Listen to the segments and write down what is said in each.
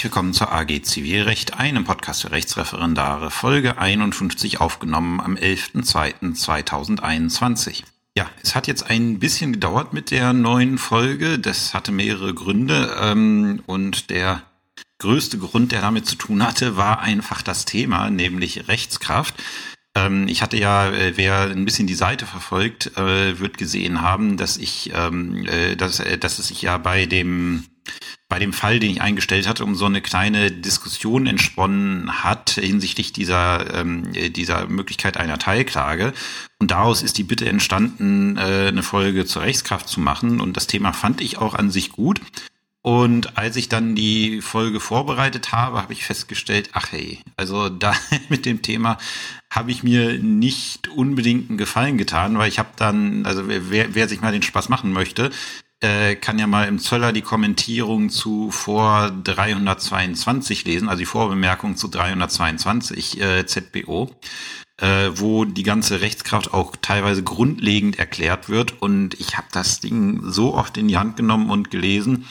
herzlich willkommen zur AG Zivilrecht, einem Podcast für Rechtsreferendare, Folge 51 aufgenommen am 11.02.2021. Ja, es hat jetzt ein bisschen gedauert mit der neuen Folge. Das hatte mehrere Gründe ähm, und der größte Grund, der damit zu tun hatte, war einfach das Thema, nämlich Rechtskraft. Ähm, ich hatte ja, äh, wer ein bisschen die Seite verfolgt, äh, wird gesehen haben, dass ich, ähm, äh, dass, äh, dass es sich ja bei dem bei dem Fall, den ich eingestellt hatte, um so eine kleine Diskussion entsponnen hat hinsichtlich dieser, ähm, dieser Möglichkeit einer Teilklage. Und daraus ist die Bitte entstanden, äh, eine Folge zur Rechtskraft zu machen. Und das Thema fand ich auch an sich gut. Und als ich dann die Folge vorbereitet habe, habe ich festgestellt, ach hey, also da mit dem Thema habe ich mir nicht unbedingt einen Gefallen getan, weil ich habe dann, also wer, wer sich mal den Spaß machen möchte, äh, kann ja mal im Zöller die Kommentierung zu vor 322 lesen, also die Vorbemerkung zu 322 äh, ZBO, äh, wo die ganze Rechtskraft auch teilweise grundlegend erklärt wird. Und ich habe das Ding so oft in die Hand genommen und gelesen.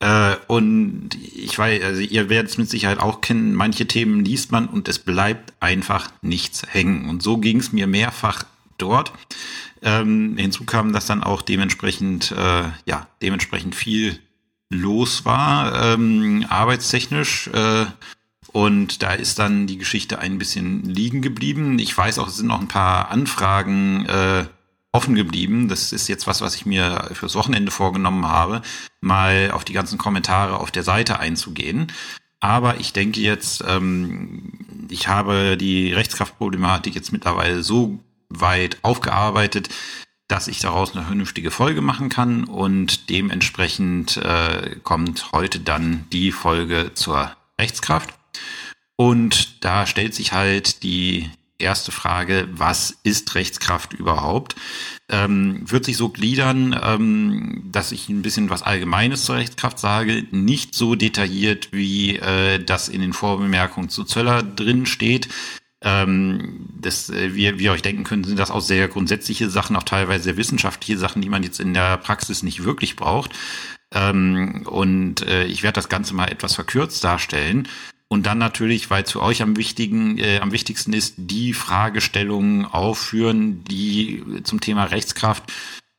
Äh, und ich weiß, also ihr werdet es mit Sicherheit auch kennen, manche Themen liest man und es bleibt einfach nichts hängen. Und so ging es mir mehrfach dort. Ähm, hinzu kam, dass dann auch dementsprechend, äh, ja, dementsprechend viel los war, ähm, arbeitstechnisch. Äh, und da ist dann die Geschichte ein bisschen liegen geblieben. Ich weiß auch, es sind noch ein paar Anfragen äh, offen geblieben. Das ist jetzt was, was ich mir fürs Wochenende vorgenommen habe, mal auf die ganzen Kommentare auf der Seite einzugehen. Aber ich denke jetzt, ähm, ich habe die Rechtskraftproblematik jetzt mittlerweile so weit aufgearbeitet, dass ich daraus eine vernünftige Folge machen kann und dementsprechend äh, kommt heute dann die Folge zur Rechtskraft. Und da stellt sich halt die erste Frage, was ist Rechtskraft überhaupt? Ähm, wird sich so gliedern, ähm, dass ich ein bisschen was Allgemeines zur Rechtskraft sage, nicht so detailliert, wie äh, das in den Vorbemerkungen zu Zöller drin steht, ähm, das, äh, wie, wie ihr euch denken könnt, sind das auch sehr grundsätzliche Sachen, auch teilweise sehr wissenschaftliche Sachen, die man jetzt in der Praxis nicht wirklich braucht. Ähm, und äh, ich werde das Ganze mal etwas verkürzt darstellen. Und dann natürlich, weil zu euch am wichtigen, äh, am wichtigsten ist, die Fragestellungen aufführen, die zum Thema Rechtskraft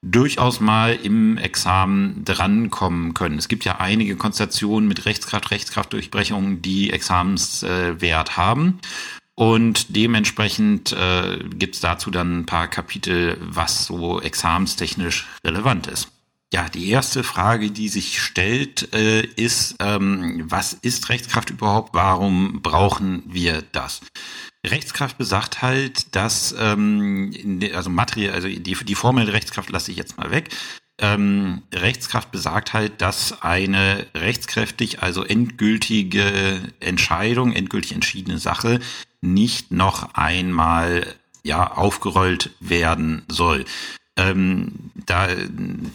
durchaus mal im Examen drankommen können. Es gibt ja einige Konstellationen mit Rechtskraft, Rechtskraftdurchbrechungen, die Examenswert äh, haben. Und dementsprechend äh, gibt es dazu dann ein paar Kapitel, was so examenstechnisch relevant ist. Ja, die erste Frage, die sich stellt, äh, ist, ähm, was ist Rechtskraft überhaupt? Warum brauchen wir das? Rechtskraft besagt halt, dass ähm, de, also Materie, also die, die Formel Rechtskraft lasse ich jetzt mal weg. Ähm, Rechtskraft besagt halt, dass eine rechtskräftig, also endgültige Entscheidung, endgültig entschiedene Sache nicht noch einmal ja aufgerollt werden soll. Ähm, da,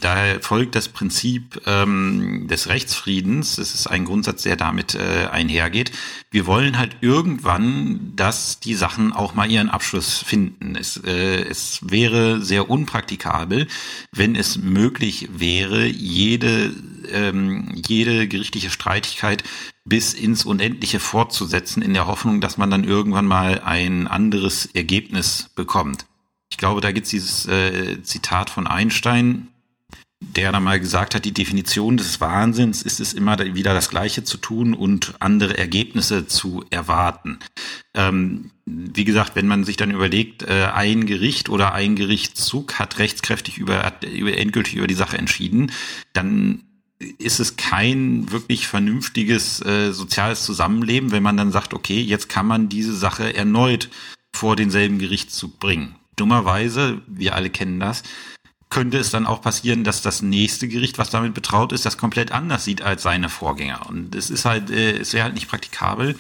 da folgt das Prinzip ähm, des Rechtsfriedens. Das ist ein Grundsatz, der damit äh, einhergeht. Wir wollen halt irgendwann, dass die Sachen auch mal ihren Abschluss finden. Es, äh, es wäre sehr unpraktikabel, wenn es möglich wäre, jede, ähm, jede gerichtliche Streitigkeit bis ins Unendliche fortzusetzen, in der Hoffnung, dass man dann irgendwann mal ein anderes Ergebnis bekommt. Ich glaube, da gibt es dieses äh, Zitat von Einstein, der da mal gesagt hat, die Definition des Wahnsinns ist es immer wieder das Gleiche zu tun und andere Ergebnisse zu erwarten. Ähm, wie gesagt, wenn man sich dann überlegt, äh, ein Gericht oder ein Gerichtszug hat rechtskräftig über, über endgültig über die Sache entschieden, dann ist es kein wirklich vernünftiges äh, soziales Zusammenleben, wenn man dann sagt, okay, jetzt kann man diese Sache erneut vor denselben Gerichtszug bringen. Dummerweise, wir alle kennen das, könnte es dann auch passieren, dass das nächste Gericht, was damit betraut ist, das komplett anders sieht als seine Vorgänger. Und es ist halt, äh, es wäre halt nicht praktikabel,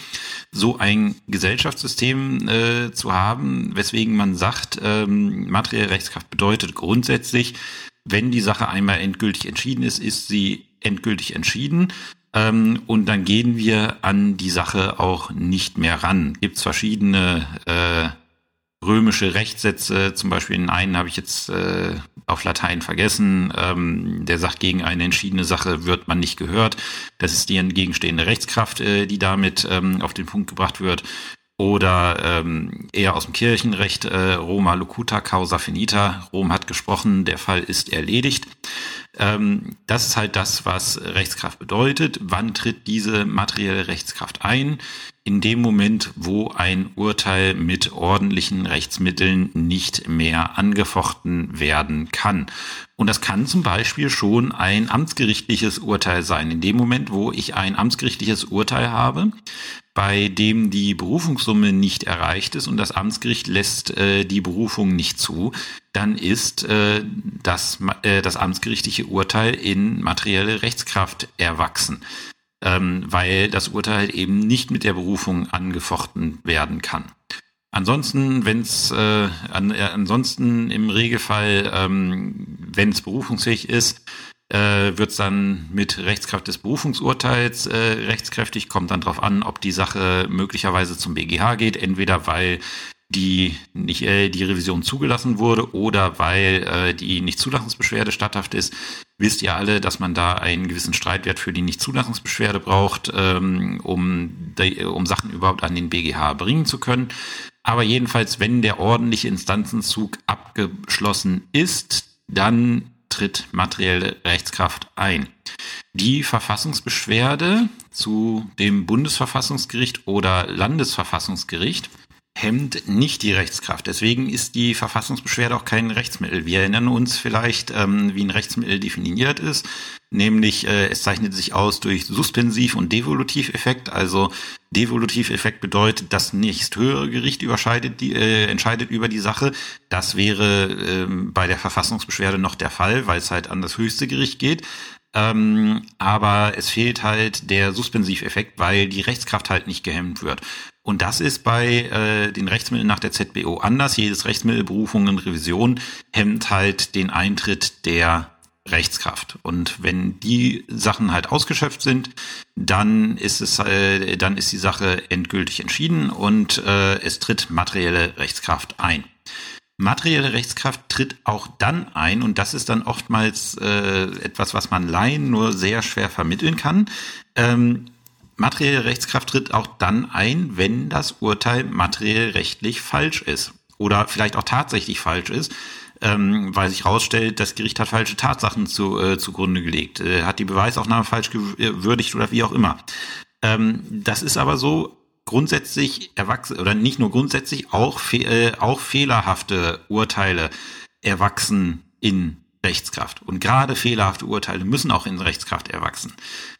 so ein Gesellschaftssystem äh, zu haben, weswegen man sagt, ähm, materielle Rechtskraft bedeutet grundsätzlich, wenn die Sache einmal endgültig entschieden ist, ist sie endgültig entschieden. Ähm, und dann gehen wir an die Sache auch nicht mehr ran. Gibt es verschiedene äh, römische Rechtssätze, zum Beispiel in einen habe ich jetzt äh, auf Latein vergessen, ähm, der sagt, gegen eine entschiedene Sache wird man nicht gehört. Das ist die entgegenstehende Rechtskraft, äh, die damit ähm, auf den Punkt gebracht wird oder ähm, eher aus dem Kirchenrecht äh, Roma locuta causa finita. Rom hat gesprochen, der Fall ist erledigt. Ähm, das ist halt das, was Rechtskraft bedeutet. Wann tritt diese materielle Rechtskraft ein? In dem Moment, wo ein Urteil mit ordentlichen Rechtsmitteln nicht mehr angefochten werden kann. Und das kann zum Beispiel schon ein amtsgerichtliches Urteil sein. In dem Moment, wo ich ein amtsgerichtliches Urteil habe, bei dem die Berufungssumme nicht erreicht ist und das Amtsgericht lässt äh, die Berufung nicht zu, dann ist äh, das, äh, das amtsgerichtliche Urteil in materielle Rechtskraft erwachsen, ähm, weil das Urteil eben nicht mit der Berufung angefochten werden kann. Ansonsten, wenn es äh, an, äh, ansonsten im Regelfall, ähm, wenn es berufungsfähig ist, äh, wird dann mit Rechtskraft des Berufungsurteils äh, rechtskräftig, kommt dann darauf an, ob die Sache möglicherweise zum BGH geht, entweder weil die nicht äh, die Revision zugelassen wurde oder weil äh, die Nichtzulassungsbeschwerde statthaft ist. Wisst ihr alle, dass man da einen gewissen Streitwert für die Nichtzulassungsbeschwerde braucht, ähm, um, de, um Sachen überhaupt an den BGH bringen zu können. Aber jedenfalls, wenn der ordentliche Instanzenzug abgeschlossen ist, dann tritt materielle Rechtskraft ein. Die Verfassungsbeschwerde zu dem Bundesverfassungsgericht oder Landesverfassungsgericht hemmt nicht die Rechtskraft. Deswegen ist die Verfassungsbeschwerde auch kein Rechtsmittel. Wir erinnern uns vielleicht, ähm, wie ein Rechtsmittel definiert ist, nämlich äh, es zeichnet sich aus durch Suspensiv- und Devolutiveffekt. Also Devolutiveffekt bedeutet, das nächsthöhere Gericht überscheidet die, äh, entscheidet über die Sache. Das wäre äh, bei der Verfassungsbeschwerde noch der Fall, weil es halt an das höchste Gericht geht. Ähm, aber es fehlt halt der Suspensiveffekt, weil die Rechtskraft halt nicht gehemmt wird. Und das ist bei äh, den Rechtsmitteln nach der ZBO anders. Jedes Rechtsmittel, Berufung und Revision hemmt halt den Eintritt der Rechtskraft. Und wenn die Sachen halt ausgeschöpft sind, dann ist es, äh, dann ist die Sache endgültig entschieden und äh, es tritt materielle Rechtskraft ein. Materielle Rechtskraft tritt auch dann ein, und das ist dann oftmals äh, etwas, was man Laien nur sehr schwer vermitteln kann. Ähm, materielle Rechtskraft tritt auch dann ein, wenn das Urteil materiell rechtlich falsch ist oder vielleicht auch tatsächlich falsch ist, ähm, weil sich herausstellt, das Gericht hat falsche Tatsachen zu, äh, zugrunde gelegt, äh, hat die Beweisaufnahme falsch gewürdigt oder wie auch immer. Ähm, das ist aber so grundsätzlich erwachsen oder nicht nur grundsätzlich auch fe äh, auch fehlerhafte Urteile erwachsen in Rechtskraft und gerade fehlerhafte Urteile müssen auch in Rechtskraft erwachsen,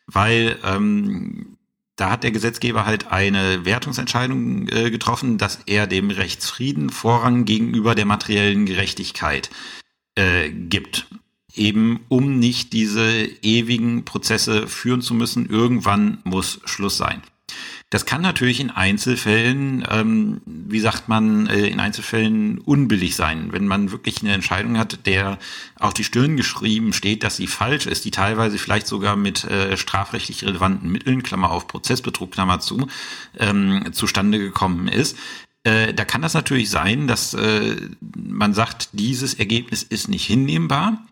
weil ähm, da hat der Gesetzgeber halt eine Wertungsentscheidung äh, getroffen, dass er dem Rechtsfrieden Vorrang gegenüber der materiellen Gerechtigkeit äh, gibt. Eben um nicht diese ewigen Prozesse führen zu müssen. Irgendwann muss Schluss sein. Das kann natürlich in Einzelfällen, ähm, wie sagt man, äh, in Einzelfällen unbillig sein, wenn man wirklich eine Entscheidung hat, der auf die Stirn geschrieben steht, dass sie falsch ist, die teilweise vielleicht sogar mit äh, strafrechtlich relevanten Mitteln, Klammer auf Prozessbetrug, Klammer zu, ähm, zustande gekommen ist. Äh, da kann das natürlich sein, dass äh, man sagt, dieses Ergebnis ist nicht hinnehmbar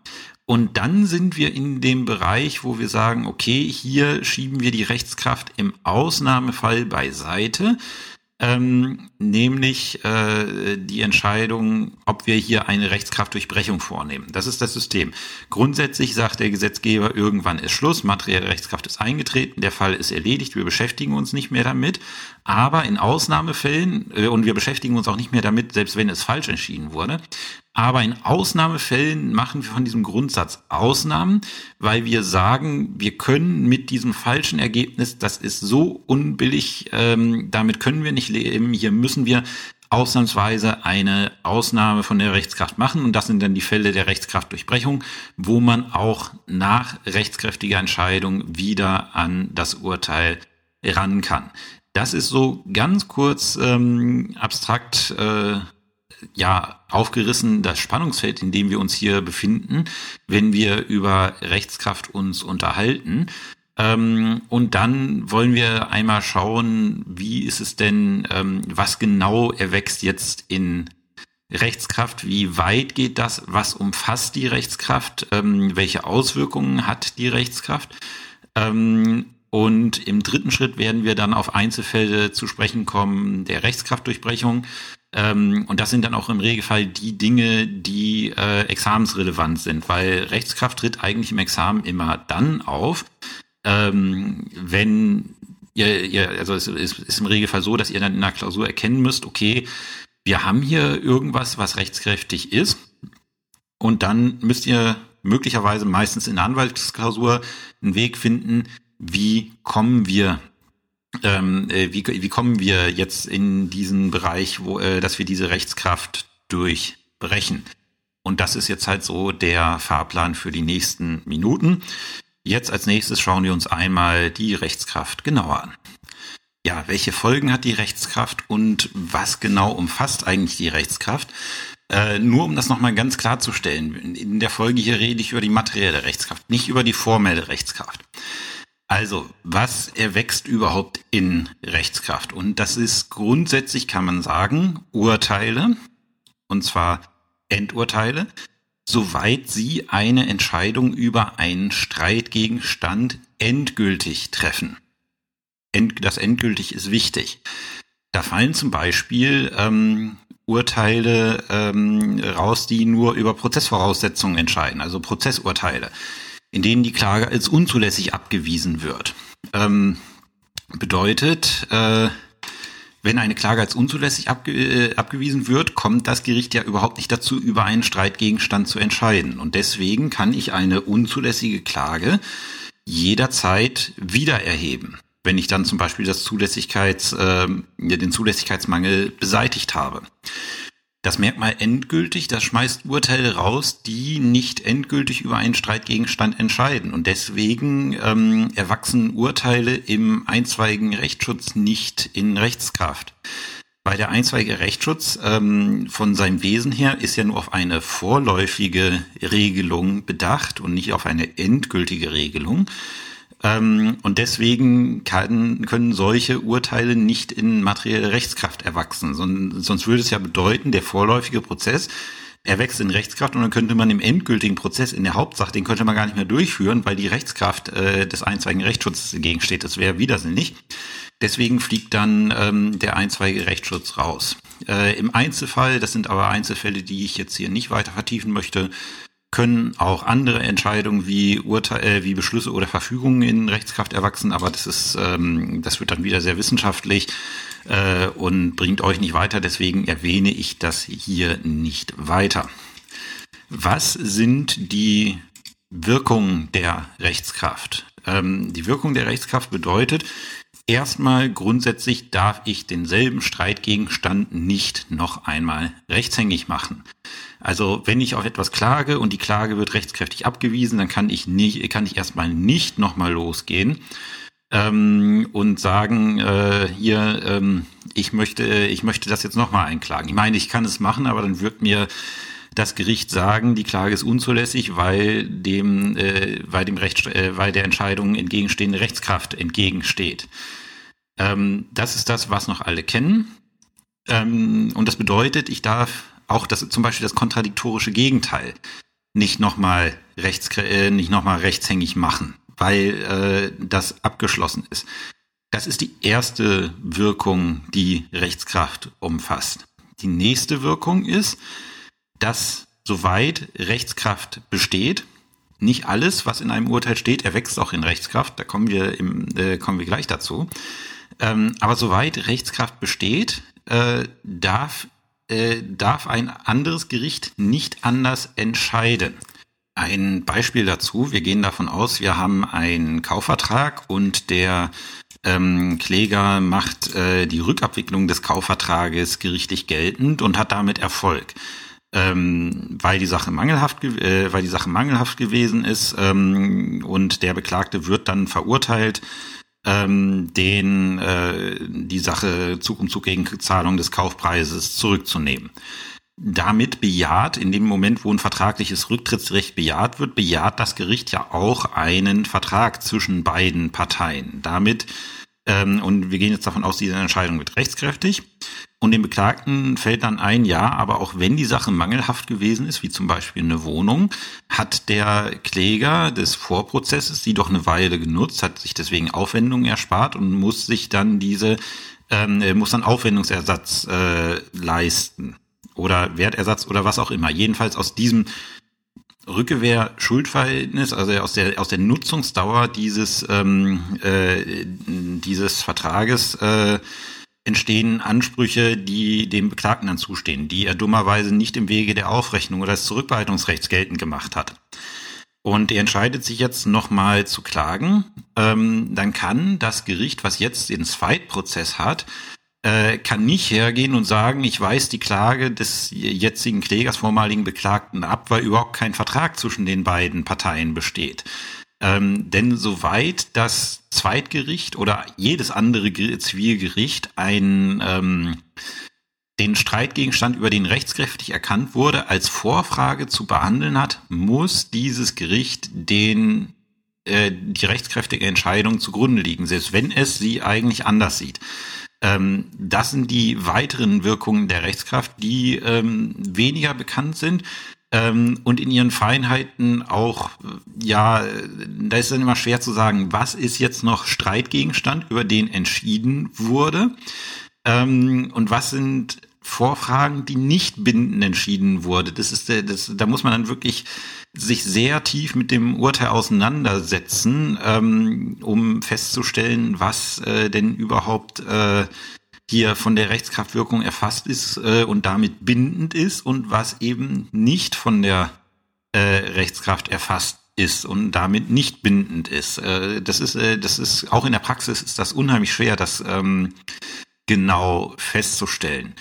und dann sind wir in dem Bereich, wo wir sagen, okay, hier schieben wir die Rechtskraft im Ausnahmefall beiseite ähm, nämlich äh, die Entscheidung, ob wir hier eine Rechtskraftdurchbrechung vornehmen. Das ist das System. Grundsätzlich sagt der Gesetzgeber, irgendwann ist Schluss, materielle Rechtskraft ist eingetreten, der Fall ist erledigt, wir beschäftigen uns nicht mehr damit. Aber in Ausnahmefällen, äh, und wir beschäftigen uns auch nicht mehr damit, selbst wenn es falsch entschieden wurde, aber in Ausnahmefällen machen wir von diesem Grundsatz Ausnahmen, weil wir sagen, wir können mit diesem falschen Ergebnis, das ist so unbillig, ähm, damit können wir nicht leben. Hier müssen wir ausnahmsweise eine Ausnahme von der Rechtskraft machen. Und das sind dann die Fälle der Rechtskraftdurchbrechung, wo man auch nach rechtskräftiger Entscheidung wieder an das Urteil ran kann. Das ist so ganz kurz ähm, abstrakt äh, ja aufgerissen das Spannungsfeld, in dem wir uns hier befinden, wenn wir über Rechtskraft uns unterhalten. Ähm, und dann wollen wir einmal schauen, wie ist es denn, ähm, was genau erwächst jetzt in Rechtskraft, wie weit geht das, was umfasst die Rechtskraft, ähm, welche Auswirkungen hat die Rechtskraft. Ähm, und im dritten Schritt werden wir dann auf Einzelfälle zu sprechen kommen der Rechtskraftdurchbrechung. Ähm, und das sind dann auch im Regelfall die Dinge, die äh, examensrelevant sind, weil Rechtskraft tritt eigentlich im Examen immer dann auf, ähm, wenn ihr, ihr also es ist, ist im Regelfall so, dass ihr dann in der Klausur erkennen müsst, okay, wir haben hier irgendwas, was rechtskräftig ist. Und dann müsst ihr möglicherweise meistens in der Anwaltsklausur einen Weg finden, wie kommen wir ähm, äh, wie, wie kommen wir jetzt in diesen Bereich, wo, äh, dass wir diese Rechtskraft durchbrechen? Und das ist jetzt halt so der Fahrplan für die nächsten Minuten. Jetzt als nächstes schauen wir uns einmal die Rechtskraft genauer an. Ja, welche Folgen hat die Rechtskraft und was genau umfasst eigentlich die Rechtskraft? Äh, nur um das nochmal ganz klarzustellen, in der Folge hier rede ich über die materielle Rechtskraft, nicht über die formelle Rechtskraft. Also, was erwächst überhaupt in Rechtskraft? Und das ist grundsätzlich, kann man sagen, Urteile, und zwar Endurteile, soweit sie eine Entscheidung über einen Streitgegenstand endgültig treffen. End, das endgültig ist wichtig. Da fallen zum Beispiel ähm, Urteile ähm, raus, die nur über Prozessvoraussetzungen entscheiden, also Prozessurteile in denen die Klage als unzulässig abgewiesen wird. Ähm, bedeutet, äh, wenn eine Klage als unzulässig abge äh, abgewiesen wird, kommt das Gericht ja überhaupt nicht dazu, über einen Streitgegenstand zu entscheiden. Und deswegen kann ich eine unzulässige Klage jederzeit wieder erheben, wenn ich dann zum Beispiel das Zulässigkeits, äh, den Zulässigkeitsmangel beseitigt habe. Das Merkmal endgültig, das schmeißt Urteile raus, die nicht endgültig über einen Streitgegenstand entscheiden. Und deswegen ähm, erwachsen Urteile im einzweigen Rechtsschutz nicht in Rechtskraft. Weil der einzweige Rechtsschutz ähm, von seinem Wesen her ist ja nur auf eine vorläufige Regelung bedacht und nicht auf eine endgültige Regelung. Ähm, und deswegen kann, können solche Urteile nicht in materielle Rechtskraft erwachsen. sonst würde es ja bedeuten, der vorläufige Prozess erwächst in Rechtskraft und dann könnte man im endgültigen Prozess in der Hauptsache, den könnte man gar nicht mehr durchführen, weil die Rechtskraft äh, des einzweige Rechtsschutzes dagegen steht. Das wäre widersinnig. Deswegen fliegt dann ähm, der einzweige Rechtsschutz raus. Äh, Im Einzelfall, das sind aber Einzelfälle, die ich jetzt hier nicht weiter vertiefen möchte, können auch andere Entscheidungen wie Urteil, äh, wie Beschlüsse oder Verfügungen in Rechtskraft erwachsen, aber das ist, ähm, das wird dann wieder sehr wissenschaftlich äh, und bringt euch nicht weiter. Deswegen erwähne ich das hier nicht weiter. Was sind die Wirkungen der Rechtskraft? Ähm, die Wirkung der Rechtskraft bedeutet, Erstmal grundsätzlich darf ich denselben Streitgegenstand nicht noch einmal rechtshängig machen. Also wenn ich auf etwas klage und die Klage wird rechtskräftig abgewiesen, dann kann ich nicht, kann ich erstmal nicht nochmal losgehen ähm, und sagen, äh, hier, ähm, ich möchte, ich möchte das jetzt nochmal einklagen. Ich meine, ich kann es machen, aber dann wird mir das Gericht sagen, die Klage ist unzulässig, weil dem, äh, weil dem Recht, äh, weil der Entscheidung entgegenstehende Rechtskraft entgegensteht. Ähm, das ist das, was noch alle kennen. Ähm, und das bedeutet, ich darf auch das, zum Beispiel das kontradiktorische Gegenteil nicht nochmal rechts, äh, nicht nochmal rechtshängig machen, weil äh, das abgeschlossen ist. Das ist die erste Wirkung, die Rechtskraft umfasst. Die nächste Wirkung ist, dass soweit Rechtskraft besteht, nicht alles, was in einem Urteil steht, erwächst auch in Rechtskraft. Da kommen wir im, äh, kommen wir gleich dazu. Ähm, aber soweit Rechtskraft besteht, äh, darf äh, darf ein anderes Gericht nicht anders entscheiden. Ein Beispiel dazu, wir gehen davon aus, wir haben einen Kaufvertrag und der ähm, Kläger macht äh, die Rückabwicklung des Kaufvertrages gerichtlich geltend und hat damit Erfolg. Ähm, weil die Sache mangelhaft, äh, weil die Sache mangelhaft gewesen ist ähm, und der Beklagte wird dann verurteilt, ähm, den äh, die Sache Zug um Zug gegen Zahlung des Kaufpreises zurückzunehmen. Damit bejaht, in dem Moment, wo ein vertragliches Rücktrittsrecht bejaht wird, bejaht das Gericht ja auch einen Vertrag zwischen beiden Parteien. Damit, ähm, und wir gehen jetzt davon aus, diese Entscheidung wird rechtskräftig. Und dem Beklagten fällt dann ein, ja, aber auch wenn die Sache mangelhaft gewesen ist, wie zum Beispiel eine Wohnung, hat der Kläger des Vorprozesses die doch eine Weile genutzt, hat sich deswegen Aufwendungen erspart und muss sich dann diese, ähm, muss dann Aufwendungsersatz äh, leisten oder Wertersatz oder was auch immer. Jedenfalls aus diesem Rückgewehr-Schuldverhältnis, also aus der aus der Nutzungsdauer dieses ähm, äh, dieses Vertrages äh, entstehen Ansprüche, die dem Beklagten dann zustehen, die er dummerweise nicht im Wege der Aufrechnung oder des Zurückbehaltungsrechts geltend gemacht hat. Und er entscheidet sich jetzt nochmal zu klagen, ähm, dann kann das Gericht, was jetzt den Zweitprozess hat, äh, kann nicht hergehen und sagen, ich weise die Klage des jetzigen Klägers, vormaligen Beklagten ab, weil überhaupt kein Vertrag zwischen den beiden Parteien besteht. Ähm, denn soweit das Zweitgericht oder jedes andere Zivilgericht ein ähm, den Streitgegenstand, über den rechtskräftig erkannt wurde, als Vorfrage zu behandeln hat, muss dieses Gericht den äh, die rechtskräftige Entscheidung zugrunde liegen, selbst wenn es sie eigentlich anders sieht. Ähm, das sind die weiteren Wirkungen der Rechtskraft, die ähm, weniger bekannt sind ähm, und in ihren Feinheiten auch, ja, da ist dann immer schwer zu sagen, was ist jetzt noch Streitgegenstand, über den entschieden wurde ähm, und was sind Vorfragen, die nicht bindend entschieden wurde. Das ist der, das, da muss man dann wirklich sich sehr tief mit dem Urteil auseinandersetzen, ähm, um festzustellen, was äh, denn überhaupt äh, hier von der Rechtskraftwirkung erfasst ist äh, und damit bindend ist und was eben nicht von der äh, Rechtskraft erfasst ist und damit nicht bindend ist. Äh, das ist, äh, das ist auch in der Praxis ist das unheimlich schwer, das ähm, genau festzustellen.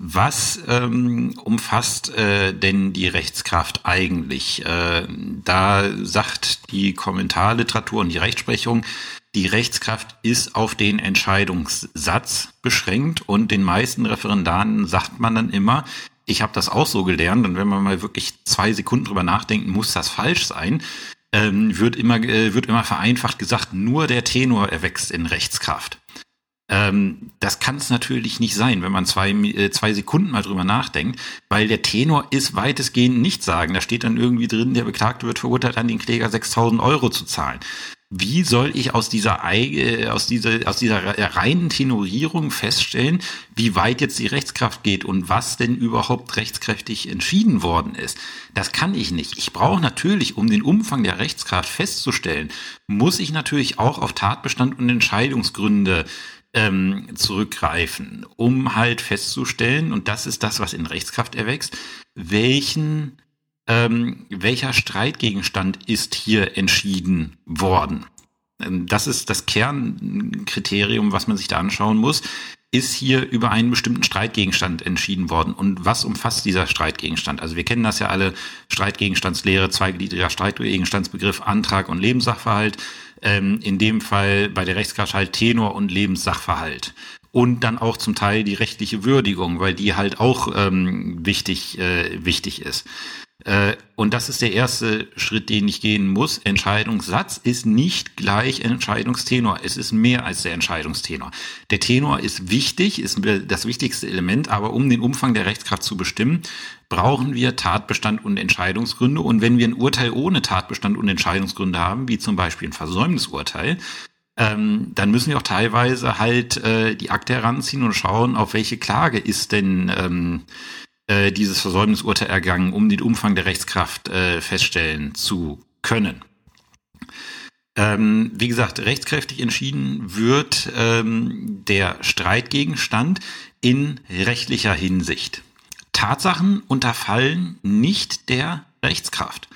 Was ähm, umfasst äh, denn die Rechtskraft eigentlich? Äh, da sagt die Kommentarliteratur und die Rechtsprechung, die Rechtskraft ist auf den Entscheidungssatz beschränkt und den meisten Referendaren sagt man dann immer, ich habe das auch so gelernt und wenn man mal wirklich zwei Sekunden drüber nachdenkt, muss das falsch sein, ähm, wird immer äh, wird immer vereinfacht gesagt, nur der Tenor erwächst in Rechtskraft. Ähm, das kann es natürlich nicht sein, wenn man zwei, äh, zwei Sekunden mal drüber nachdenkt, weil der Tenor ist weitestgehend nicht sagen. Da steht dann irgendwie drin, der Beklagte wird verurteilt, an den Kläger 6000 Euro zu zahlen. Wie soll ich aus dieser, äh, aus dieser, aus dieser reinen Tenorierung feststellen, wie weit jetzt die Rechtskraft geht und was denn überhaupt rechtskräftig entschieden worden ist? Das kann ich nicht. Ich brauche natürlich, um den Umfang der Rechtskraft festzustellen, muss ich natürlich auch auf Tatbestand und Entscheidungsgründe ähm, zurückgreifen, um halt festzustellen, und das ist das, was in Rechtskraft erwächst, welchen, ähm, welcher Streitgegenstand ist hier entschieden worden. Ähm, das ist das Kernkriterium, was man sich da anschauen muss. Ist hier über einen bestimmten Streitgegenstand entschieden worden? Und was umfasst dieser Streitgegenstand? Also wir kennen das ja alle, Streitgegenstandslehre, zweigliedriger Streitgegenstandsbegriff, Antrag und Lebenssachverhalt ähm, in dem Fall bei der Rechtskraft halt Tenor und Lebenssachverhalt. Und dann auch zum Teil die rechtliche Würdigung, weil die halt auch ähm, wichtig, äh, wichtig ist. Äh, und das ist der erste Schritt, den ich gehen muss. Entscheidungssatz ist nicht gleich Entscheidungstenor. Es ist mehr als der Entscheidungstenor. Der Tenor ist wichtig, ist das wichtigste Element, aber um den Umfang der Rechtskraft zu bestimmen, brauchen wir Tatbestand und Entscheidungsgründe. Und wenn wir ein Urteil ohne Tatbestand und Entscheidungsgründe haben, wie zum Beispiel ein Versäumnisurteil, ähm, dann müssen wir auch teilweise halt äh, die Akte heranziehen und schauen, auf welche Klage ist denn ähm, äh, dieses Versäumnisurteil ergangen, um den Umfang der Rechtskraft äh, feststellen zu können. Ähm, wie gesagt, rechtskräftig entschieden wird ähm, der Streitgegenstand in rechtlicher Hinsicht. Tatsachen unterfallen nicht der Rechtskraft.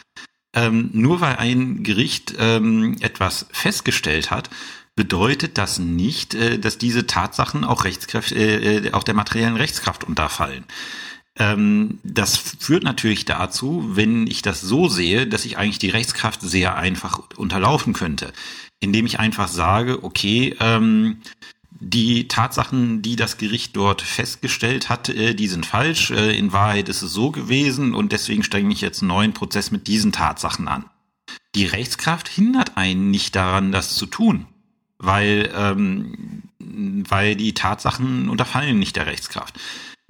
Ähm, nur weil ein Gericht ähm, etwas festgestellt hat, bedeutet das nicht, äh, dass diese Tatsachen auch, Rechtskraft, äh, äh auch der materiellen Rechtskraft unterfallen. Ähm, das führt natürlich dazu, wenn ich das so sehe, dass ich eigentlich die Rechtskraft sehr einfach unterlaufen könnte, indem ich einfach sage, okay, ähm, die Tatsachen, die das Gericht dort festgestellt hat, äh, die sind falsch. Äh, in Wahrheit ist es so gewesen und deswegen strenge ich jetzt einen neuen Prozess mit diesen Tatsachen an. Die Rechtskraft hindert einen nicht daran, das zu tun, weil ähm, weil die Tatsachen unterfallen nicht der Rechtskraft.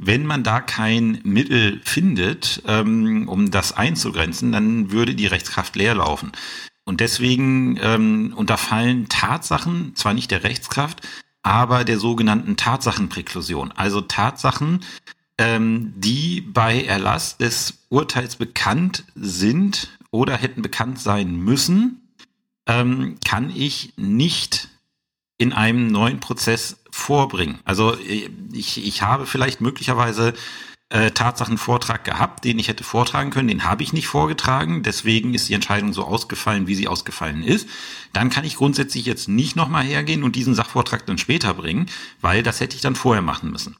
Wenn man da kein Mittel findet, ähm, um das einzugrenzen, dann würde die Rechtskraft leer laufen. Und deswegen ähm, unterfallen Tatsachen zwar nicht der Rechtskraft, aber der sogenannten Tatsachenpräklusion. Also Tatsachen, ähm, die bei Erlass des Urteils bekannt sind oder hätten bekannt sein müssen, kann ich nicht in einem neuen Prozess vorbringen. Also äh, ich, ich habe vielleicht möglicherweise äh, Tatsachenvortrag gehabt, den ich hätte vortragen können, den habe ich nicht vorgetragen, deswegen ist die Entscheidung so ausgefallen, wie sie ausgefallen ist. Dann kann ich grundsätzlich jetzt nicht nochmal hergehen und diesen Sachvortrag dann später bringen, weil das hätte ich dann vorher machen müssen.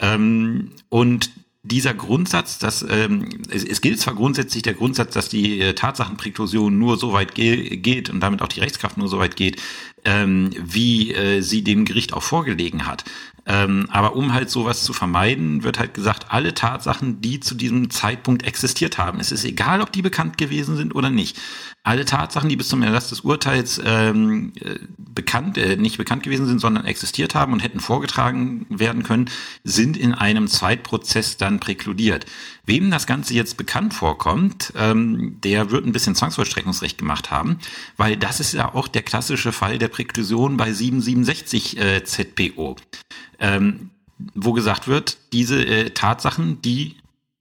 Ähm, und dieser Grundsatz, dass ähm, es, es gilt zwar grundsätzlich der Grundsatz, dass die äh, Tatsachenpräklusion nur so weit ge geht und damit auch die Rechtskraft nur so weit geht, ähm, wie äh, sie dem Gericht auch vorgelegen hat. Ähm, aber um halt sowas zu vermeiden, wird halt gesagt, alle Tatsachen, die zu diesem Zeitpunkt existiert haben, es ist egal, ob die bekannt gewesen sind oder nicht. Alle Tatsachen, die bis zum Erlass des Urteils ähm, äh, bekannt, äh, nicht bekannt gewesen sind, sondern existiert haben und hätten vorgetragen werden können, sind in einem Zweitprozess dann präkludiert. Wem das Ganze jetzt bekannt vorkommt, ähm, der wird ein bisschen Zwangsvollstreckungsrecht gemacht haben, weil das ist ja auch der klassische Fall der Präklusion bei 767 äh, ZPO ähm, wo gesagt wird, diese äh, Tatsachen, die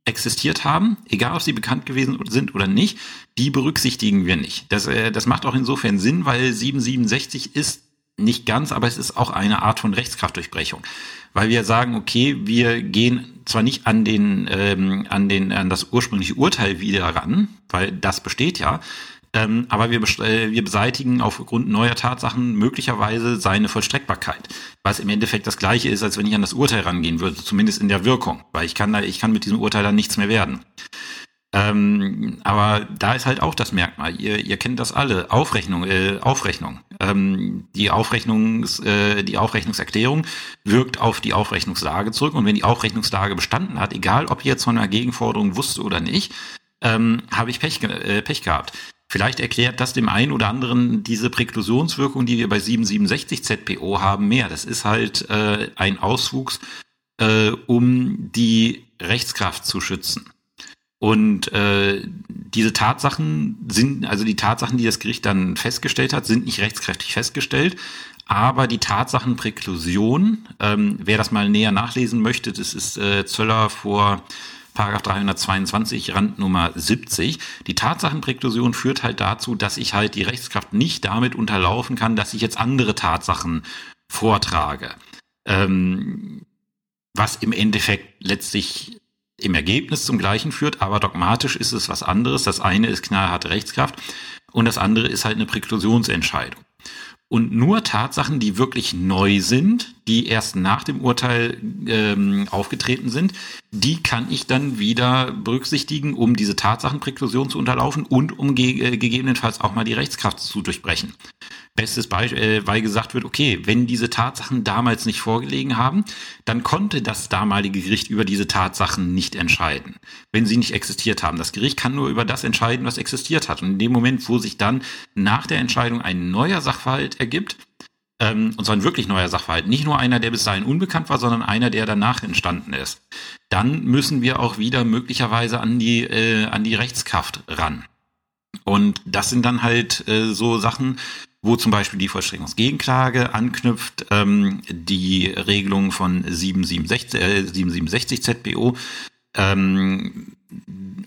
existiert haben, egal ob sie bekannt gewesen sind oder nicht, die berücksichtigen wir nicht. Das, äh, das macht auch insofern Sinn, weil 767 ist nicht ganz, aber es ist auch eine Art von Rechtskraftdurchbrechung, weil wir sagen, okay, wir gehen zwar nicht an den ähm, an den an das ursprüngliche Urteil wieder ran, weil das besteht ja, ähm, aber wir, äh, wir beseitigen aufgrund neuer Tatsachen möglicherweise seine Vollstreckbarkeit. Was im Endeffekt das gleiche ist, als wenn ich an das Urteil rangehen würde, zumindest in der Wirkung. Weil ich kann da, ich kann mit diesem Urteil dann nichts mehr werden. Ähm, aber da ist halt auch das Merkmal. Ihr, ihr kennt das alle. Aufrechnung, äh, Aufrechnung. Ähm, die Aufrechnungs, äh, die Aufrechnungserklärung wirkt auf die Aufrechnungslage zurück. Und wenn die Aufrechnungslage bestanden hat, egal ob ihr jetzt von einer Gegenforderung wusste oder nicht, ähm, habe ich Pech, äh, Pech gehabt. Vielleicht erklärt das dem einen oder anderen diese Präklusionswirkung, die wir bei 767 ZPO haben, mehr. Das ist halt äh, ein Auswuchs, äh, um die Rechtskraft zu schützen. Und äh, diese Tatsachen sind, also die Tatsachen, die das Gericht dann festgestellt hat, sind nicht rechtskräftig festgestellt. Aber die Tatsachenpräklusion, ähm, wer das mal näher nachlesen möchte, das ist äh, Zöller vor Paragraph 322 Randnummer 70. Die Tatsachenpräklusion führt halt dazu, dass ich halt die Rechtskraft nicht damit unterlaufen kann, dass ich jetzt andere Tatsachen vortrage. Ähm, was im Endeffekt letztlich im Ergebnis zum Gleichen führt, aber dogmatisch ist es was anderes. Das eine ist knallharte Rechtskraft und das andere ist halt eine Präklusionsentscheidung. Und nur Tatsachen, die wirklich neu sind, die erst nach dem Urteil ähm, aufgetreten sind, die kann ich dann wieder berücksichtigen, um diese Tatsachenpräklusion zu unterlaufen und um ge äh, gegebenenfalls auch mal die Rechtskraft zu durchbrechen. Bestes Beispiel, äh, weil gesagt wird, okay, wenn diese Tatsachen damals nicht vorgelegen haben, dann konnte das damalige Gericht über diese Tatsachen nicht entscheiden, wenn sie nicht existiert haben. Das Gericht kann nur über das entscheiden, was existiert hat. Und in dem Moment, wo sich dann nach der Entscheidung ein neuer Sachverhalt ergibt, ähm, und zwar ein wirklich neuer Sachverhalt, nicht nur einer, der bis dahin unbekannt war, sondern einer, der danach entstanden ist, dann müssen wir auch wieder möglicherweise an die, äh, an die Rechtskraft ran. Und das sind dann halt äh, so Sachen, wo zum Beispiel die Vollstreckungsgegenklage anknüpft, ähm, die Regelung von 767, äh, 767 ZBO, ähm,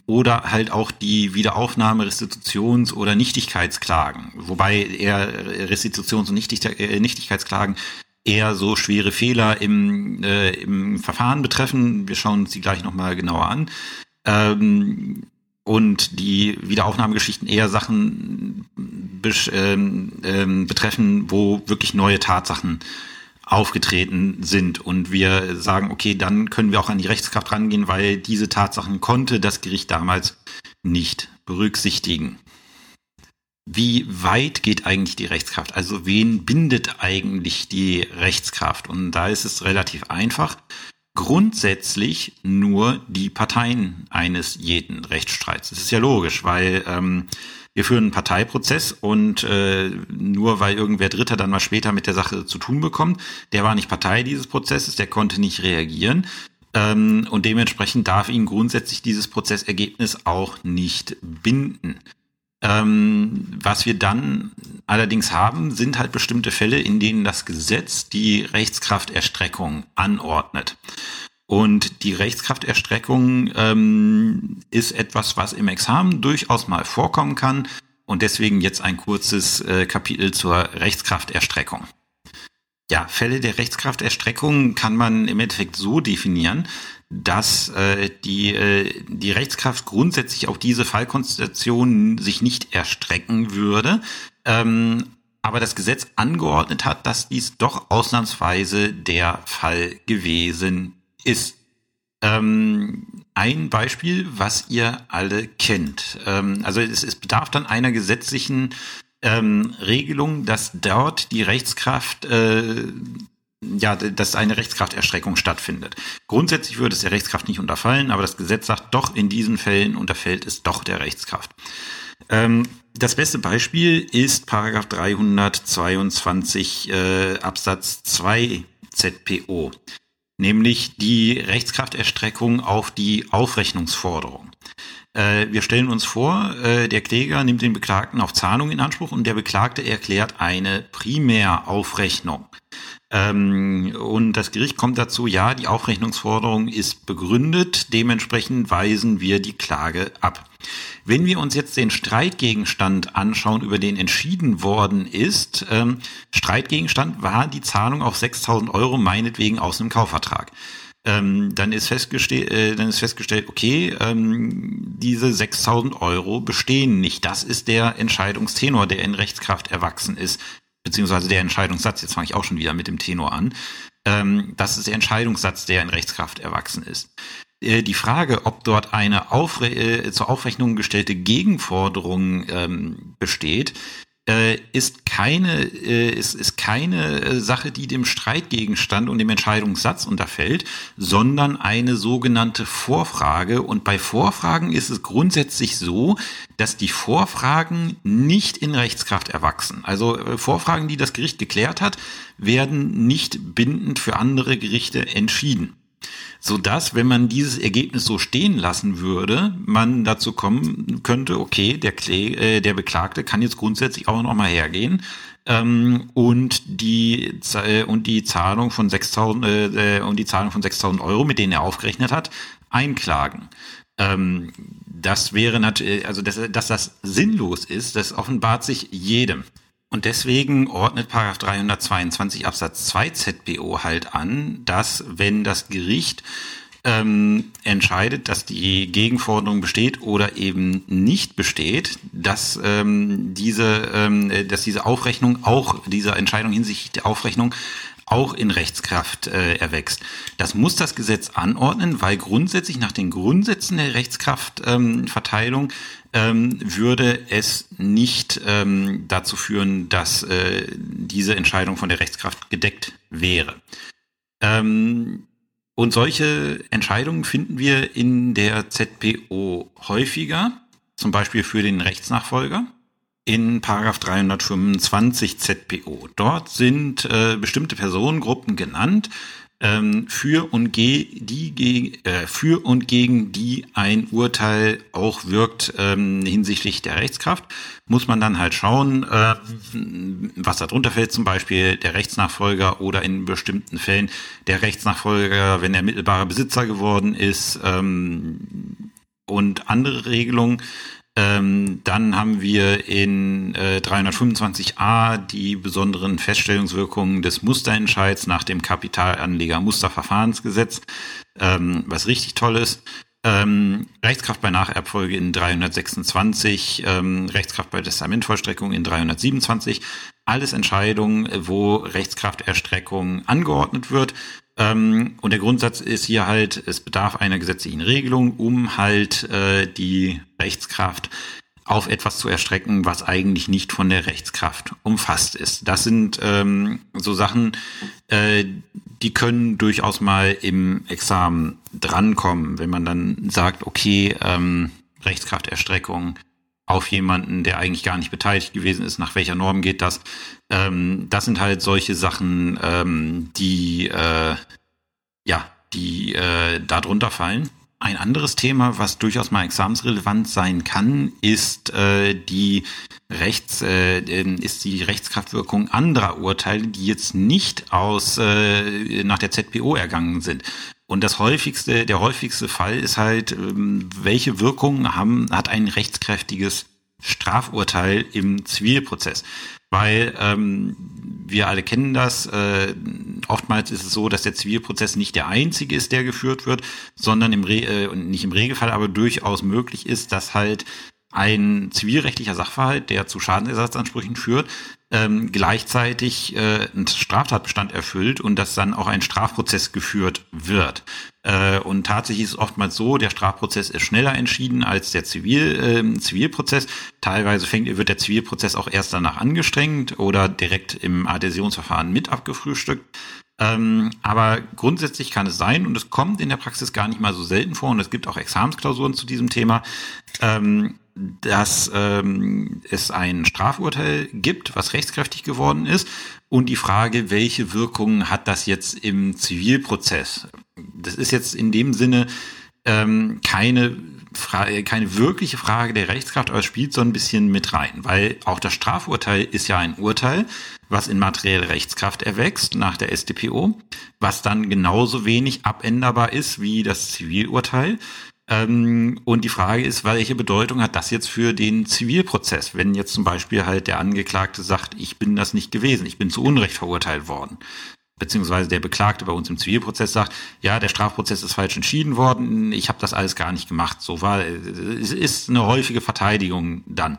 oder halt auch die Wiederaufnahme Restitutions- oder Nichtigkeitsklagen, wobei eher Restitutions- und äh, Nichtigkeitsklagen eher so schwere Fehler im, äh, im Verfahren betreffen. Wir schauen uns die gleich nochmal genauer an. Ähm, und die Wiederaufnahmegeschichten eher Sachen ähm, ähm, betreffen, wo wirklich neue Tatsachen aufgetreten sind und wir sagen, okay, dann können wir auch an die Rechtskraft rangehen, weil diese Tatsachen konnte das Gericht damals nicht berücksichtigen. Wie weit geht eigentlich die Rechtskraft? Also wen bindet eigentlich die Rechtskraft? Und da ist es relativ einfach. grundsätzlich nur die Parteien eines jeden Rechtsstreits. Das ist ja logisch, weil ähm, wir führen einen Parteiprozess und äh, nur weil irgendwer Dritter dann mal später mit der Sache zu tun bekommt, der war nicht Partei dieses Prozesses, der konnte nicht reagieren. Ähm, und dementsprechend darf ihn grundsätzlich dieses Prozessergebnis auch nicht binden. Ähm, was wir dann allerdings haben, sind halt bestimmte Fälle, in denen das Gesetz die Rechtskrafterstreckung anordnet. Und die Rechtskrafterstreckung ähm, ist etwas, was im Examen durchaus mal vorkommen kann. Und deswegen jetzt ein kurzes äh, Kapitel zur Rechtskrafterstreckung. Ja, Fälle der Rechtskrafterstreckung kann man im Endeffekt so definieren, dass äh, die, äh, die Rechtskraft grundsätzlich auf diese Fallkonstellation sich nicht erstrecken würde, ähm, aber das Gesetz angeordnet hat, dass dies doch ausnahmsweise der Fall gewesen ist. Ähm, ein Beispiel, was ihr alle kennt. Ähm, also es, es bedarf dann einer gesetzlichen ähm, Regelung, dass dort die Rechtskraft, äh, ja, dass eine Rechtskrafterstreckung stattfindet. Grundsätzlich würde es der Rechtskraft nicht unterfallen, aber das Gesetz sagt doch, in diesen Fällen unterfällt es doch der Rechtskraft. Ähm, das beste Beispiel ist Paragraph 322 äh, Absatz 2 ZPO, nämlich die Rechtskrafterstreckung auf die Aufrechnungsforderung. Äh, wir stellen uns vor, äh, der Kläger nimmt den Beklagten auf Zahlung in Anspruch und der Beklagte erklärt eine Primäraufrechnung. Ähm, und das Gericht kommt dazu, ja, die Aufrechnungsforderung ist begründet, dementsprechend weisen wir die Klage ab. Wenn wir uns jetzt den Streitgegenstand anschauen, über den entschieden worden ist, ähm, Streitgegenstand war die Zahlung auf 6000 Euro meinetwegen aus einem Kaufvertrag ähm, dann ist festgestellt, äh, dann ist festgestellt, okay, ähm, diese 6000 Euro bestehen nicht. Das ist der Entscheidungstenor, der in Rechtskraft erwachsen ist, beziehungsweise der Entscheidungssatz. Jetzt fange ich auch schon wieder mit dem Tenor an. Ähm, das ist der Entscheidungssatz, der in Rechtskraft erwachsen ist. Äh, die Frage, ob dort eine Aufre äh, zur Aufrechnung gestellte Gegenforderung ähm, besteht, äh, ist keine, äh, ist, ist keine äh, Sache, die dem Streitgegenstand und dem Entscheidungssatz unterfällt, sondern eine sogenannte Vorfrage. Und bei Vorfragen ist es grundsätzlich so, dass die Vorfragen nicht in Rechtskraft erwachsen. Also äh, Vorfragen, die das Gericht geklärt hat, werden nicht bindend für andere Gerichte entschieden so dass, wenn man dieses Ergebnis so stehen lassen würde, man dazu kommen könnte, okay, der, Klä äh, der Beklagte kann jetzt grundsätzlich auch noch mal hergehen ähm, und die äh, und die Zahlung von 6.000 äh, äh, und die Zahlung von 6.000 Euro, mit denen er aufgerechnet hat, einklagen. Ähm, das wäre natürlich, also dass, dass das sinnlos ist, das offenbart sich jedem. Und deswegen ordnet Paragraph 322 Absatz 2 ZBO halt an, dass wenn das Gericht ähm, entscheidet, dass die Gegenforderung besteht oder eben nicht besteht, dass ähm, diese, ähm, dass diese Aufrechnung auch, diese Entscheidung hinsichtlich der Aufrechnung auch in Rechtskraft äh, erwächst. Das muss das Gesetz anordnen, weil grundsätzlich nach den Grundsätzen der Rechtskraftverteilung ähm, würde es nicht ähm, dazu führen, dass äh, diese Entscheidung von der Rechtskraft gedeckt wäre. Ähm, und solche Entscheidungen finden wir in der ZPO häufiger, zum Beispiel für den Rechtsnachfolger in Paragraph 325 ZPO. Dort sind äh, bestimmte Personengruppen genannt, ähm, für und ge die äh, für und gegen die ein Urteil auch wirkt ähm, hinsichtlich der Rechtskraft, muss man dann halt schauen, äh, was darunter fällt, zum Beispiel der Rechtsnachfolger oder in bestimmten Fällen der Rechtsnachfolger, wenn er mittelbarer Besitzer geworden ist ähm, und andere Regelungen. Ähm, dann haben wir in äh, 325a die besonderen Feststellungswirkungen des Musterentscheids nach dem Kapitalanleger-Musterverfahrensgesetz, ähm, was richtig toll ist. Ähm, Rechtskraft bei Nacherbfolge in 326, ähm, Rechtskraft bei Testamentvollstreckung in 327. Alles Entscheidungen, wo Rechtskrafterstreckung angeordnet wird. Ähm, und der Grundsatz ist hier halt, es bedarf einer gesetzlichen Regelung, um halt äh, die Rechtskraft auf etwas zu erstrecken, was eigentlich nicht von der Rechtskraft umfasst ist. Das sind ähm, so Sachen, äh, die können durchaus mal im Examen drankommen, wenn man dann sagt, okay, ähm, Rechtskrafterstreckung auf jemanden, der eigentlich gar nicht beteiligt gewesen ist, nach welcher Norm geht das? Ähm, das sind halt solche Sachen, ähm, die äh, ja, die äh, da drunter fallen. Ein anderes Thema, was durchaus mal examensrelevant sein kann, ist äh, die Rechts, äh, ähm, ist die Rechtskraftwirkung anderer Urteile, die jetzt nicht aus äh, nach der ZPO ergangen sind. Und das häufigste, der häufigste Fall ist halt, ähm, welche Wirkungen haben, hat ein rechtskräftiges Strafurteil im Zivilprozess? Weil ähm, wir alle kennen das. Äh, oftmals ist es so, dass der Zivilprozess nicht der einzige ist, der geführt wird, sondern im Re äh, nicht im Regelfall, aber durchaus möglich ist, dass halt ein zivilrechtlicher Sachverhalt, der zu Schadensersatzansprüchen führt, ähm, gleichzeitig äh, einen Straftatbestand erfüllt und dass dann auch ein Strafprozess geführt wird. Äh, und tatsächlich ist es oftmals so, der Strafprozess ist schneller entschieden als der Zivil, äh, Zivilprozess. Teilweise fängt, wird der Zivilprozess auch erst danach angestrengt oder direkt im Adhäsionsverfahren mit abgefrühstückt. Ähm, aber grundsätzlich kann es sein, und es kommt in der Praxis gar nicht mal so selten vor, und es gibt auch Examensklausuren zu diesem Thema, ähm, dass ähm, es ein Strafurteil gibt, was rechtskräftig geworden ist, und die Frage, welche Wirkungen hat das jetzt im Zivilprozess? Das ist jetzt in dem Sinne ähm, keine Frage, keine wirkliche Frage der Rechtskraft, aber es spielt so ein bisschen mit rein, weil auch das Strafurteil ist ja ein Urteil, was in materielle Rechtskraft erwächst nach der StPO, was dann genauso wenig abänderbar ist wie das Zivilurteil. Ähm, und die Frage ist, welche Bedeutung hat das jetzt für den Zivilprozess, wenn jetzt zum Beispiel halt der Angeklagte sagt, ich bin das nicht gewesen, ich bin zu Unrecht verurteilt worden beziehungsweise der Beklagte bei uns im Zivilprozess sagt, ja, der Strafprozess ist falsch entschieden worden, ich habe das alles gar nicht gemacht. So war es ist eine häufige Verteidigung dann.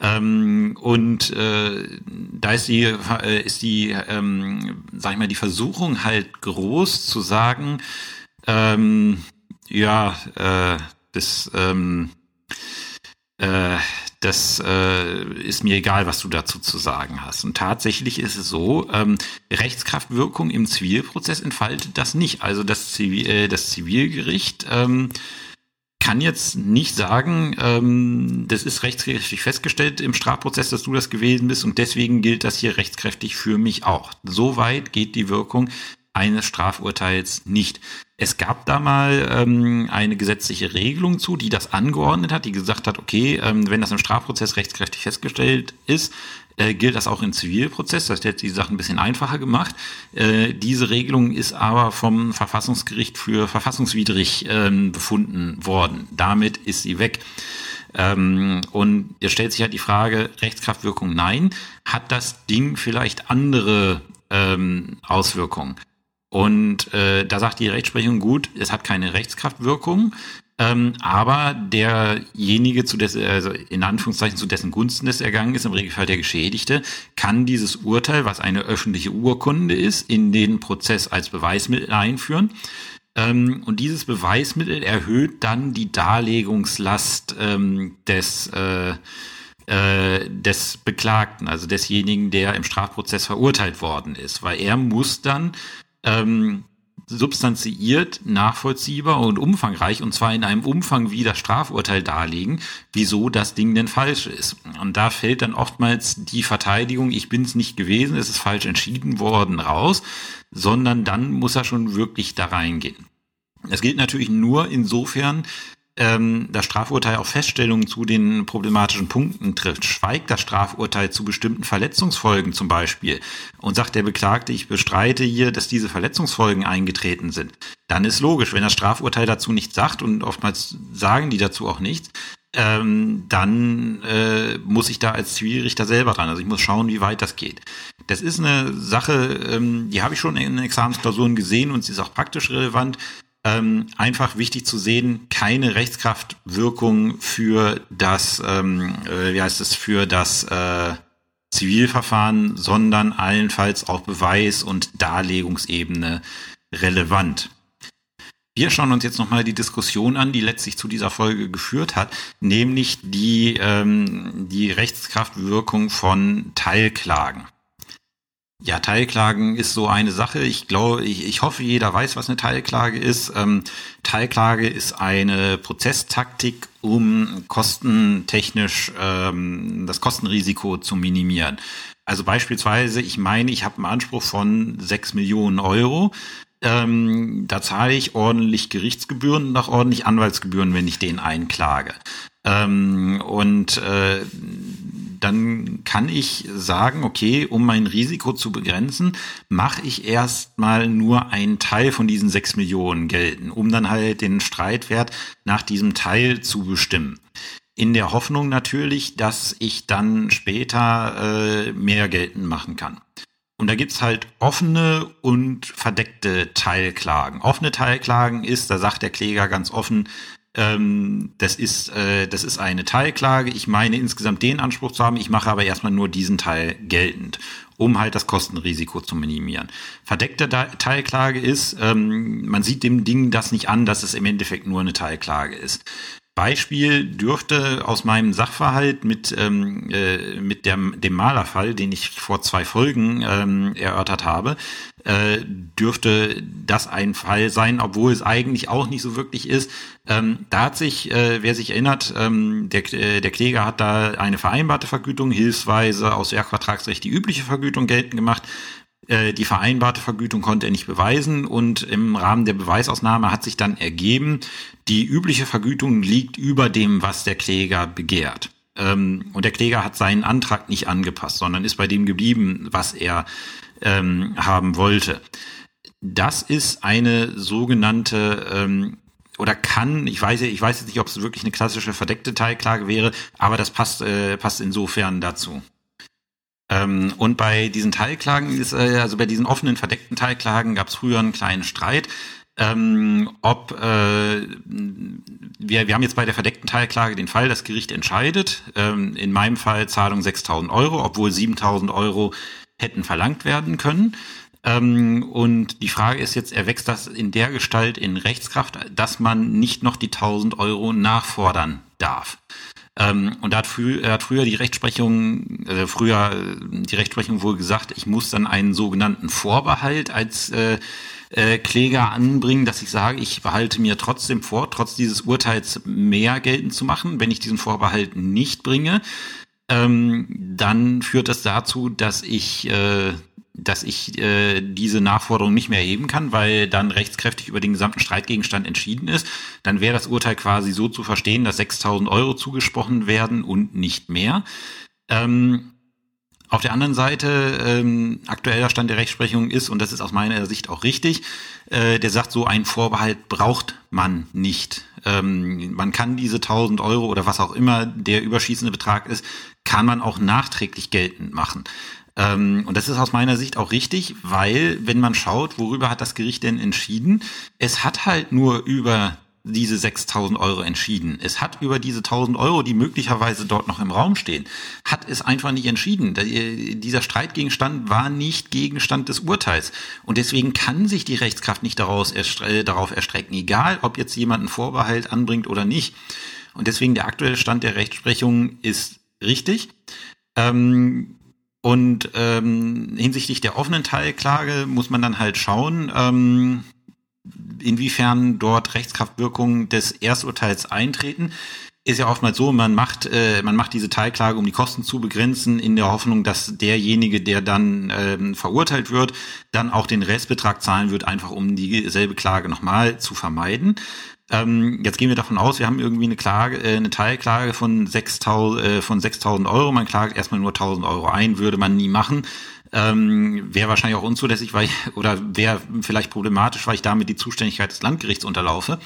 Ähm, und äh, da ist die, äh, ist die, ähm, sag ich mal, die Versuchung halt groß zu sagen, ähm, ja, äh, das, ähm, äh, das äh, ist mir egal, was du dazu zu sagen hast. Und tatsächlich ist es so, ähm, Rechtskraftwirkung im Zivilprozess entfaltet das nicht. Also das, Zivil, äh, das Zivilgericht ähm, kann jetzt nicht sagen, ähm, das ist rechtskräftig festgestellt im Strafprozess, dass du das gewesen bist und deswegen gilt das hier rechtskräftig für mich auch. So weit geht die Wirkung eines Strafurteils nicht. Es gab da mal ähm, eine gesetzliche Regelung zu, die das angeordnet hat, die gesagt hat, okay, ähm, wenn das im Strafprozess rechtskräftig festgestellt ist, äh, gilt das auch im Zivilprozess. Das hat die Sache ein bisschen einfacher gemacht. Äh, diese Regelung ist aber vom Verfassungsgericht für verfassungswidrig ähm, befunden worden. Damit ist sie weg. Ähm, und jetzt stellt sich halt die Frage, Rechtskraftwirkung nein. Hat das Ding vielleicht andere ähm, Auswirkungen? Und äh, da sagt die Rechtsprechung gut, es hat keine Rechtskraftwirkung, ähm, aber derjenige, zu dessen, also in Anführungszeichen zu dessen Gunsten es ergangen ist, im Regelfall der Geschädigte, kann dieses Urteil, was eine öffentliche Urkunde ist, in den Prozess als Beweismittel einführen. Ähm, und dieses Beweismittel erhöht dann die Darlegungslast ähm, des äh, äh, des Beklagten, also desjenigen, der im Strafprozess verurteilt worden ist, weil er muss dann ähm, substanziiert, nachvollziehbar und umfangreich, und zwar in einem Umfang wie das Strafurteil darlegen, wieso das Ding denn falsch ist. Und da fällt dann oftmals die Verteidigung, ich bin es nicht gewesen, es ist falsch entschieden worden, raus, sondern dann muss er schon wirklich da reingehen. Es gilt natürlich nur insofern, ähm, das Strafurteil auf Feststellungen zu den problematischen Punkten trifft, schweigt das Strafurteil zu bestimmten Verletzungsfolgen zum Beispiel und sagt der Beklagte, ich bestreite hier, dass diese Verletzungsfolgen eingetreten sind, dann ist logisch, wenn das Strafurteil dazu nichts sagt und oftmals sagen die dazu auch nichts, ähm, dann äh, muss ich da als Zivilrichter selber dran. Also ich muss schauen, wie weit das geht. Das ist eine Sache, ähm, die habe ich schon in Examensklausuren gesehen und sie ist auch praktisch relevant ähm, einfach wichtig zu sehen, keine Rechtskraftwirkung für das, ähm, äh, wie heißt es, für das äh, Zivilverfahren, sondern allenfalls auch Beweis- und Darlegungsebene relevant. Wir schauen uns jetzt nochmal die Diskussion an, die letztlich zu dieser Folge geführt hat, nämlich die, ähm, die Rechtskraftwirkung von Teilklagen. Ja, Teilklagen ist so eine Sache. Ich glaube, ich, ich hoffe, jeder weiß, was eine Teilklage ist. Ähm, Teilklage ist eine Prozesstaktik, um kostentechnisch ähm, das Kostenrisiko zu minimieren. Also beispielsweise, ich meine, ich habe einen Anspruch von sechs Millionen Euro. Ähm, da zahle ich ordentlich Gerichtsgebühren und auch ordentlich Anwaltsgebühren, wenn ich den einklage. Ähm, und äh, dann kann ich sagen, okay, um mein Risiko zu begrenzen, mache ich erstmal nur einen Teil von diesen sechs Millionen gelten, um dann halt den Streitwert nach diesem Teil zu bestimmen. In der Hoffnung natürlich, dass ich dann später äh, mehr geltend machen kann. Und da gibt's halt offene und verdeckte Teilklagen. Offene Teilklagen ist, da sagt der Kläger ganz offen, ähm, das ist, äh, das ist eine Teilklage. Ich meine insgesamt den Anspruch zu haben, ich mache aber erstmal nur diesen Teil geltend, um halt das Kostenrisiko zu minimieren. Verdeckte Teilklage ist, ähm, man sieht dem Ding das nicht an, dass es im Endeffekt nur eine Teilklage ist. Beispiel dürfte aus meinem Sachverhalt mit, ähm, äh, mit dem, dem Malerfall, den ich vor zwei Folgen ähm, erörtert habe, äh, dürfte das ein Fall sein, obwohl es eigentlich auch nicht so wirklich ist. Ähm, da hat sich, äh, wer sich erinnert, ähm, der, äh, der Kläger hat da eine vereinbarte Vergütung, hilfsweise aus Werkvertragsrecht die übliche Vergütung geltend gemacht. Äh, die vereinbarte Vergütung konnte er nicht beweisen und im Rahmen der Beweisausnahme hat sich dann ergeben, die übliche Vergütung liegt über dem, was der Kläger begehrt. Ähm, und der Kläger hat seinen Antrag nicht angepasst, sondern ist bei dem geblieben, was er ähm, haben wollte. Das ist eine sogenannte ähm, oder kann, ich weiß, ich weiß jetzt nicht, ob es wirklich eine klassische verdeckte Teilklage wäre, aber das passt, äh, passt insofern dazu. Ähm, und bei diesen Teilklagen ist, äh, also bei diesen offenen, verdeckten Teilklagen gab es früher einen kleinen Streit. Ähm, ob äh, wir, wir haben jetzt bei der verdeckten Teilklage den Fall, das Gericht entscheidet, ähm, in meinem Fall Zahlung 6.000 Euro, obwohl 7.000 Euro hätten verlangt werden können. Ähm, und die Frage ist jetzt, erwächst das in der Gestalt in Rechtskraft, dass man nicht noch die 1.000 Euro nachfordern darf. Ähm, und da hat, frü hat früher die Rechtsprechung, äh, früher die Rechtsprechung wohl gesagt, ich muss dann einen sogenannten Vorbehalt als äh, äh, Kläger anbringen, dass ich sage, ich behalte mir trotzdem vor, trotz dieses Urteils mehr geltend zu machen, wenn ich diesen Vorbehalt nicht bringe. Ähm, dann führt das dazu, dass ich äh, dass ich äh, diese Nachforderung nicht mehr erheben kann, weil dann rechtskräftig über den gesamten Streitgegenstand entschieden ist. Dann wäre das Urteil quasi so zu verstehen, dass 6.000 Euro zugesprochen werden und nicht mehr. Ähm, auf der anderen Seite, ähm, aktueller Stand der Rechtsprechung ist, und das ist aus meiner Sicht auch richtig, äh, der sagt, so einen Vorbehalt braucht man nicht. Ähm, man kann diese 1000 Euro oder was auch immer der überschießende Betrag ist, kann man auch nachträglich geltend machen. Ähm, und das ist aus meiner Sicht auch richtig, weil wenn man schaut, worüber hat das Gericht denn entschieden, es hat halt nur über diese 6000 Euro entschieden. Es hat über diese 1000 Euro, die möglicherweise dort noch im Raum stehen, hat es einfach nicht entschieden. Äh, dieser Streitgegenstand war nicht Gegenstand des Urteils. Und deswegen kann sich die Rechtskraft nicht daraus erstre darauf erstrecken, egal ob jetzt jemand einen Vorbehalt anbringt oder nicht. Und deswegen der aktuelle Stand der Rechtsprechung ist richtig. Ähm, und ähm, hinsichtlich der offenen Teilklage muss man dann halt schauen, ähm, inwiefern dort Rechtskraftwirkungen des Ersturteils eintreten. Ist ja oftmals so, man macht, äh, man macht diese Teilklage, um die Kosten zu begrenzen, in der Hoffnung, dass derjenige, der dann ähm, verurteilt wird, dann auch den Restbetrag zahlen wird, einfach um dieselbe Klage nochmal zu vermeiden. Ähm, jetzt gehen wir davon aus, wir haben irgendwie eine Klage, äh, eine Teilklage von 6.000 äh, von 6.000 Euro. Man klagt erstmal nur 1.000 Euro ein, würde man nie machen. Ähm, wäre wahrscheinlich auch unzulässig, weil ich, oder wäre vielleicht problematisch, weil ich damit die Zuständigkeit des Landgerichts unterlaufe.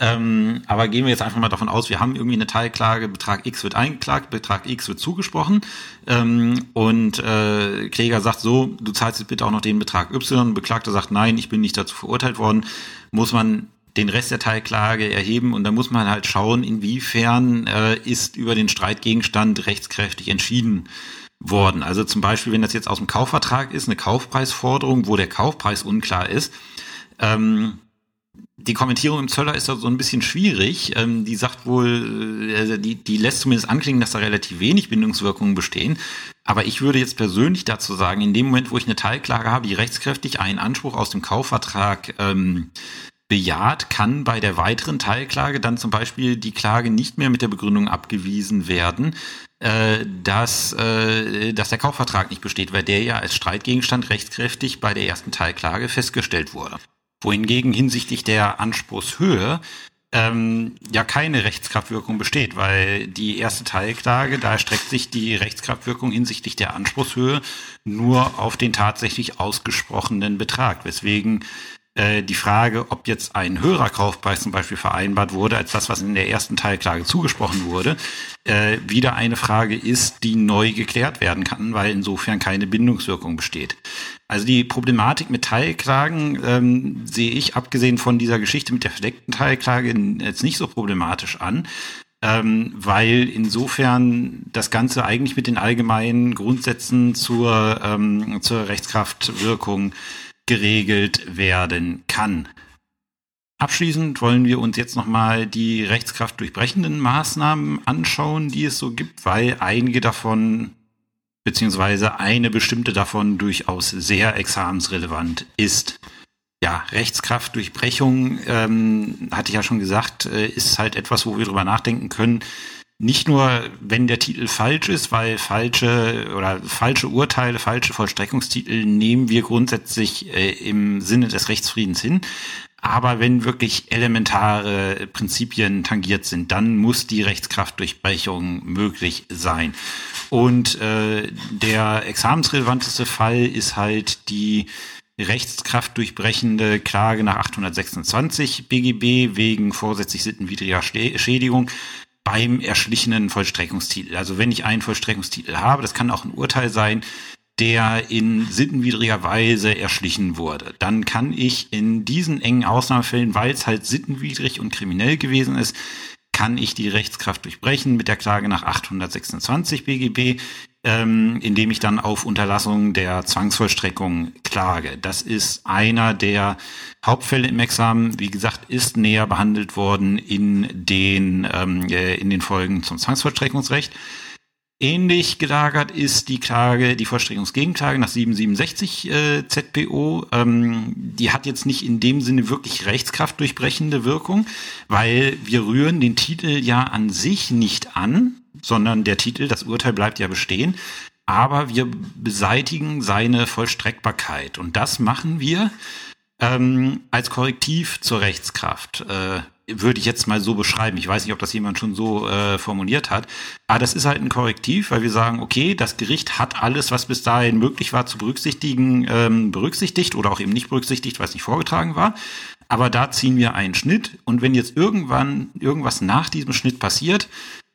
Ähm, aber gehen wir jetzt einfach mal davon aus, wir haben irgendwie eine Teilklage, Betrag X wird eingeklagt, Betrag X wird zugesprochen ähm, und äh, Kläger sagt so, du zahlst jetzt bitte auch noch den Betrag Y, Beklagter sagt nein, ich bin nicht dazu verurteilt worden, muss man den Rest der Teilklage erheben und da muss man halt schauen, inwiefern äh, ist über den Streitgegenstand rechtskräftig entschieden worden. Also zum Beispiel, wenn das jetzt aus dem Kaufvertrag ist, eine Kaufpreisforderung, wo der Kaufpreis unklar ist, ähm, die Kommentierung im Zöller ist da so ein bisschen schwierig. Ähm, die sagt wohl, äh, die, die lässt zumindest anklingen, dass da relativ wenig Bindungswirkungen bestehen. Aber ich würde jetzt persönlich dazu sagen, in dem Moment, wo ich eine Teilklage habe, die rechtskräftig einen Anspruch aus dem Kaufvertrag ähm, bejaht, kann bei der weiteren Teilklage dann zum Beispiel die Klage nicht mehr mit der Begründung abgewiesen werden, äh, dass, äh, dass der Kaufvertrag nicht besteht, weil der ja als Streitgegenstand rechtskräftig bei der ersten Teilklage festgestellt wurde. Wohingegen hinsichtlich der Anspruchshöhe ähm, ja keine Rechtskraftwirkung besteht, weil die erste Teilklage, da erstreckt sich die Rechtskraftwirkung hinsichtlich der Anspruchshöhe nur auf den tatsächlich ausgesprochenen Betrag, weswegen äh, die Frage, ob jetzt ein höherer Kaufpreis zum Beispiel vereinbart wurde, als das, was in der ersten Teilklage zugesprochen wurde, äh, wieder eine Frage ist, die neu geklärt werden kann, weil insofern keine Bindungswirkung besteht. Also die Problematik mit Teilklagen ähm, sehe ich, abgesehen von dieser Geschichte mit der verdeckten Teilklage, jetzt nicht so problematisch an, ähm, weil insofern das Ganze eigentlich mit den allgemeinen Grundsätzen zur, ähm, zur Rechtskraftwirkung geregelt werden kann. Abschließend wollen wir uns jetzt nochmal die rechtskraftdurchbrechenden Maßnahmen anschauen, die es so gibt, weil einige davon beziehungsweise eine bestimmte davon durchaus sehr examensrelevant ist. Ja, Rechtskraftdurchbrechung, ähm, hatte ich ja schon gesagt, äh, ist halt etwas, wo wir drüber nachdenken können. Nicht nur, wenn der Titel falsch ist, weil falsche oder falsche Urteile, falsche Vollstreckungstitel nehmen wir grundsätzlich äh, im Sinne des Rechtsfriedens hin, aber wenn wirklich elementare Prinzipien tangiert sind, dann muss die Rechtskraftdurchbrechung möglich sein. Und äh, der examensrelevanteste Fall ist halt die rechtskraftdurchbrechende Klage nach 826 BGB wegen vorsätzlich sittenwidriger Schädigung beim erschlichenen Vollstreckungstitel. Also wenn ich einen Vollstreckungstitel habe, das kann auch ein Urteil sein, der in sittenwidriger Weise erschlichen wurde. Dann kann ich in diesen engen Ausnahmefällen, weil es halt sittenwidrig und kriminell gewesen ist, kann ich die Rechtskraft durchbrechen mit der Klage nach 826 BGB, ähm, indem ich dann auf Unterlassung der Zwangsvollstreckung klage. Das ist einer der Hauptfälle im Examen. Wie gesagt, ist näher behandelt worden in den, ähm, äh, in den Folgen zum Zwangsvollstreckungsrecht. Ähnlich gelagert ist die Klage, die Vollstreckungsgegenklage nach 767 äh, ZPO. Ähm, die hat jetzt nicht in dem Sinne wirklich rechtskraftdurchbrechende Wirkung, weil wir rühren den Titel ja an sich nicht an, sondern der Titel, das Urteil bleibt ja bestehen. Aber wir beseitigen seine Vollstreckbarkeit. Und das machen wir ähm, als Korrektiv zur Rechtskraft. Äh, würde ich jetzt mal so beschreiben. Ich weiß nicht, ob das jemand schon so äh, formuliert hat. Aber das ist halt ein Korrektiv, weil wir sagen, okay, das Gericht hat alles, was bis dahin möglich war zu berücksichtigen, ähm, berücksichtigt oder auch eben nicht berücksichtigt, weil es nicht vorgetragen war. Aber da ziehen wir einen Schnitt. Und wenn jetzt irgendwann irgendwas nach diesem Schnitt passiert,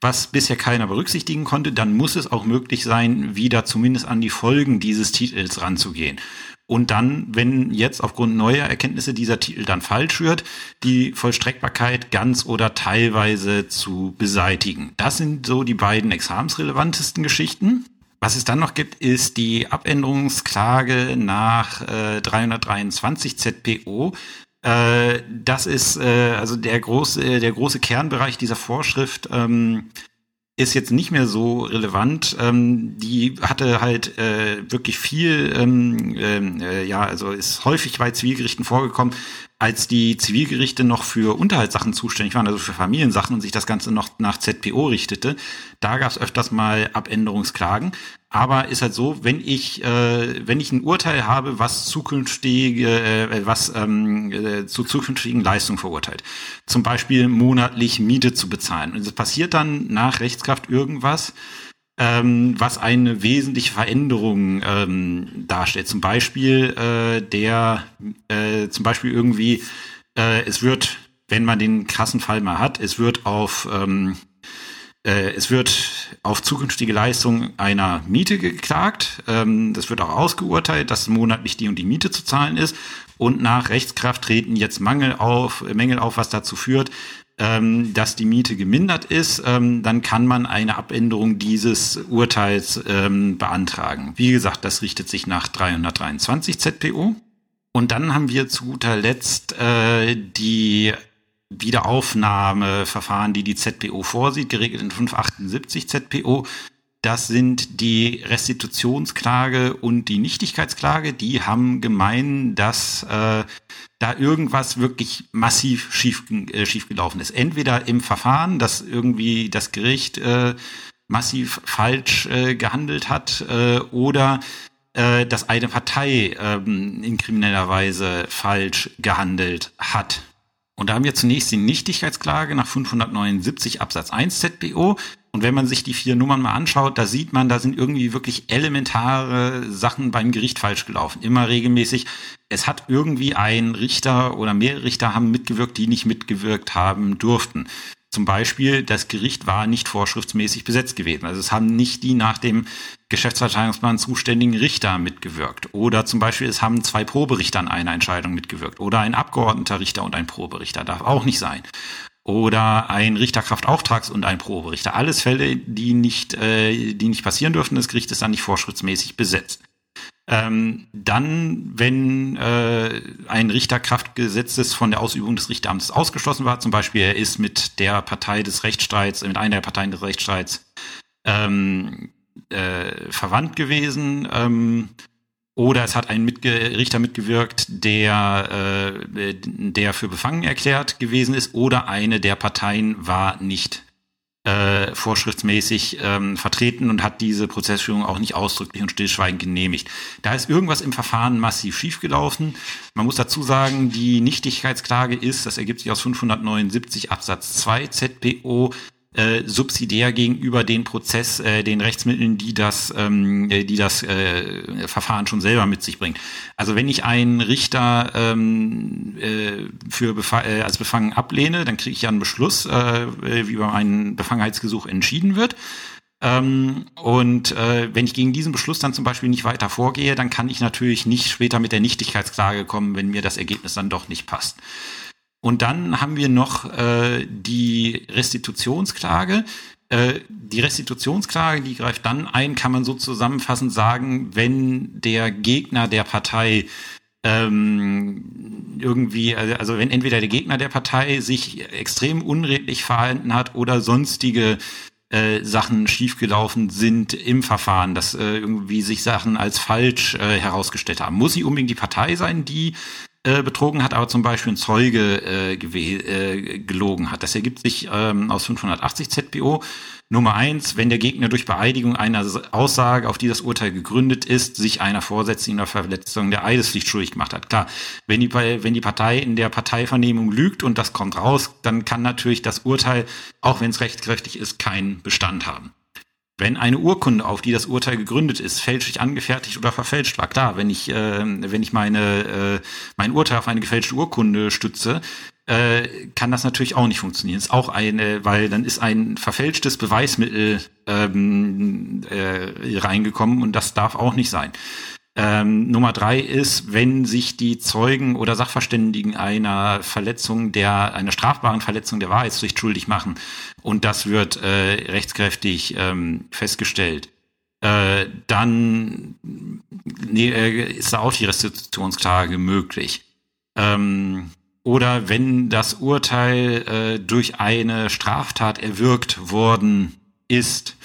was bisher keiner berücksichtigen konnte, dann muss es auch möglich sein, wieder zumindest an die Folgen dieses Titels ranzugehen. Und dann, wenn jetzt aufgrund neuer Erkenntnisse dieser Titel dann falsch wird, die Vollstreckbarkeit ganz oder teilweise zu beseitigen. Das sind so die beiden examensrelevantesten Geschichten. Was es dann noch gibt, ist die Abänderungsklage nach äh, 323 ZPO. Äh, das ist äh, also der große, der große Kernbereich dieser Vorschrift. Ähm, ist jetzt nicht mehr so relevant. Ähm, die hatte halt äh, wirklich viel, ähm, ähm, äh, ja, also ist häufig bei Zivilgerichten vorgekommen, als die Zivilgerichte noch für Unterhaltssachen zuständig waren, also für Familiensachen und sich das Ganze noch nach ZPO richtete. Da gab es öfters mal Abänderungsklagen. Aber ist halt so, wenn ich, äh, wenn ich ein Urteil habe, was zukünftige, äh, was ähm, äh, zu zukünftigen Leistungen verurteilt, zum Beispiel monatlich Miete zu bezahlen, und es passiert dann nach Rechtskraft irgendwas, ähm, was eine wesentliche Veränderung ähm, darstellt. Zum Beispiel äh, der, äh, zum Beispiel irgendwie, äh, es wird, wenn man den krassen Fall mal hat, es wird auf ähm, äh, es wird auf zukünftige Leistung einer Miete geklagt. Ähm, das wird auch ausgeurteilt, dass monatlich die und die Miete zu zahlen ist. Und nach Rechtskraft treten jetzt Mangel auf, Mängel auf, was dazu führt, ähm, dass die Miete gemindert ist. Ähm, dann kann man eine Abänderung dieses Urteils beantragen. Wie gesagt, das richtet sich nach 323 ZPO. Und dann haben wir zu guter Letzt äh, die Wiederaufnahmeverfahren, die die ZPO vorsieht, geregelt in 578 ZPO. Das sind die Restitutionsklage und die Nichtigkeitsklage. Die haben gemein, dass äh, da irgendwas wirklich massiv schief, äh, schiefgelaufen ist. Entweder im Verfahren, dass irgendwie das Gericht äh, massiv falsch äh, gehandelt hat äh, oder äh, dass eine Partei ähm, in krimineller Weise falsch gehandelt hat. Und da haben wir zunächst die Nichtigkeitsklage nach 579 Absatz 1 ZBO. Und wenn man sich die vier Nummern mal anschaut, da sieht man, da sind irgendwie wirklich elementare Sachen beim Gericht falsch gelaufen. Immer regelmäßig. Es hat irgendwie ein Richter oder mehrere Richter haben mitgewirkt, die nicht mitgewirkt haben durften. Zum Beispiel, das Gericht war nicht vorschriftsmäßig besetzt gewesen. Also es haben nicht die nach dem Geschäftsverteilungsplan zuständigen Richter mitgewirkt. Oder zum Beispiel, es haben zwei Proberichter an einer Entscheidung mitgewirkt. Oder ein Abgeordneter Richter und ein Proberichter. Darf auch nicht sein. Oder ein Richterkraftauftrags- und ein Proberichter. Alles Fälle, die nicht, äh, die nicht passieren dürfen. Das Gericht ist dann nicht vorschriftsmäßig besetzt. Ähm, dann, wenn äh, ein Richter Kraftgesetzes von der Ausübung des Richteramtes ausgeschlossen war, zum Beispiel er ist mit der Partei des Rechtsstreits, mit einer der Parteien des Rechtsstreits ähm, äh, verwandt gewesen, ähm, oder es hat ein Mitge Richter mitgewirkt, der, äh, der für befangen erklärt gewesen ist, oder eine der Parteien war nicht äh, vorschriftsmäßig ähm, vertreten und hat diese Prozessführung auch nicht ausdrücklich und stillschweigend genehmigt. Da ist irgendwas im Verfahren massiv schiefgelaufen. Man muss dazu sagen, die Nichtigkeitsklage ist, das ergibt sich aus 579 Absatz 2 ZPO, äh, subsidiär gegenüber den Prozess, äh, den Rechtsmitteln, die das, ähm, äh, die das äh, Verfahren schon selber mit sich bringt. Also wenn ich einen Richter ähm, äh, für Befa äh, als befangen ablehne, dann kriege ich ja einen Beschluss, äh, wie über einen Befangenheitsgesuch entschieden wird. Ähm, und äh, wenn ich gegen diesen Beschluss dann zum Beispiel nicht weiter vorgehe, dann kann ich natürlich nicht später mit der Nichtigkeitsklage kommen, wenn mir das Ergebnis dann doch nicht passt. Und dann haben wir noch äh, die Restitutionsklage. Äh, die Restitutionsklage, die greift dann ein, kann man so zusammenfassend sagen, wenn der Gegner der Partei ähm, irgendwie, also wenn entweder der Gegner der Partei sich extrem unredlich verhalten hat oder sonstige äh, Sachen schiefgelaufen sind im Verfahren, dass äh, irgendwie sich Sachen als falsch äh, herausgestellt haben. Muss sie unbedingt die Partei sein, die äh, betrogen hat, aber zum Beispiel ein Zeuge äh, äh, gelogen hat. Das ergibt sich ähm, aus 580 ZPO. Nummer eins, wenn der Gegner durch Beeidigung einer Aussage, auf die das Urteil gegründet ist, sich einer vorsätzlichen Verletzung der Eidespflicht schuldig gemacht hat. Klar, wenn die, wenn die Partei in der Parteivernehmung lügt und das kommt raus, dann kann natürlich das Urteil, auch wenn es rechtskräftig ist, keinen Bestand haben. Wenn eine Urkunde, auf die das Urteil gegründet ist, fälschlich angefertigt oder verfälscht war, klar, wenn ich, äh, wenn ich meine, äh, mein Urteil auf eine gefälschte Urkunde stütze, äh, kann das natürlich auch nicht funktionieren. Ist auch eine, weil dann ist ein verfälschtes Beweismittel ähm, äh, reingekommen und das darf auch nicht sein. Ähm, Nummer drei ist, wenn sich die Zeugen oder Sachverständigen einer Verletzung der, einer strafbaren Verletzung der Wahrheitspflicht schuldig machen und das wird äh, rechtskräftig ähm, festgestellt, äh, dann nee, äh, ist da auch die Restitutionsklage möglich. Ähm, oder wenn das Urteil äh, durch eine Straftat erwirkt worden ist,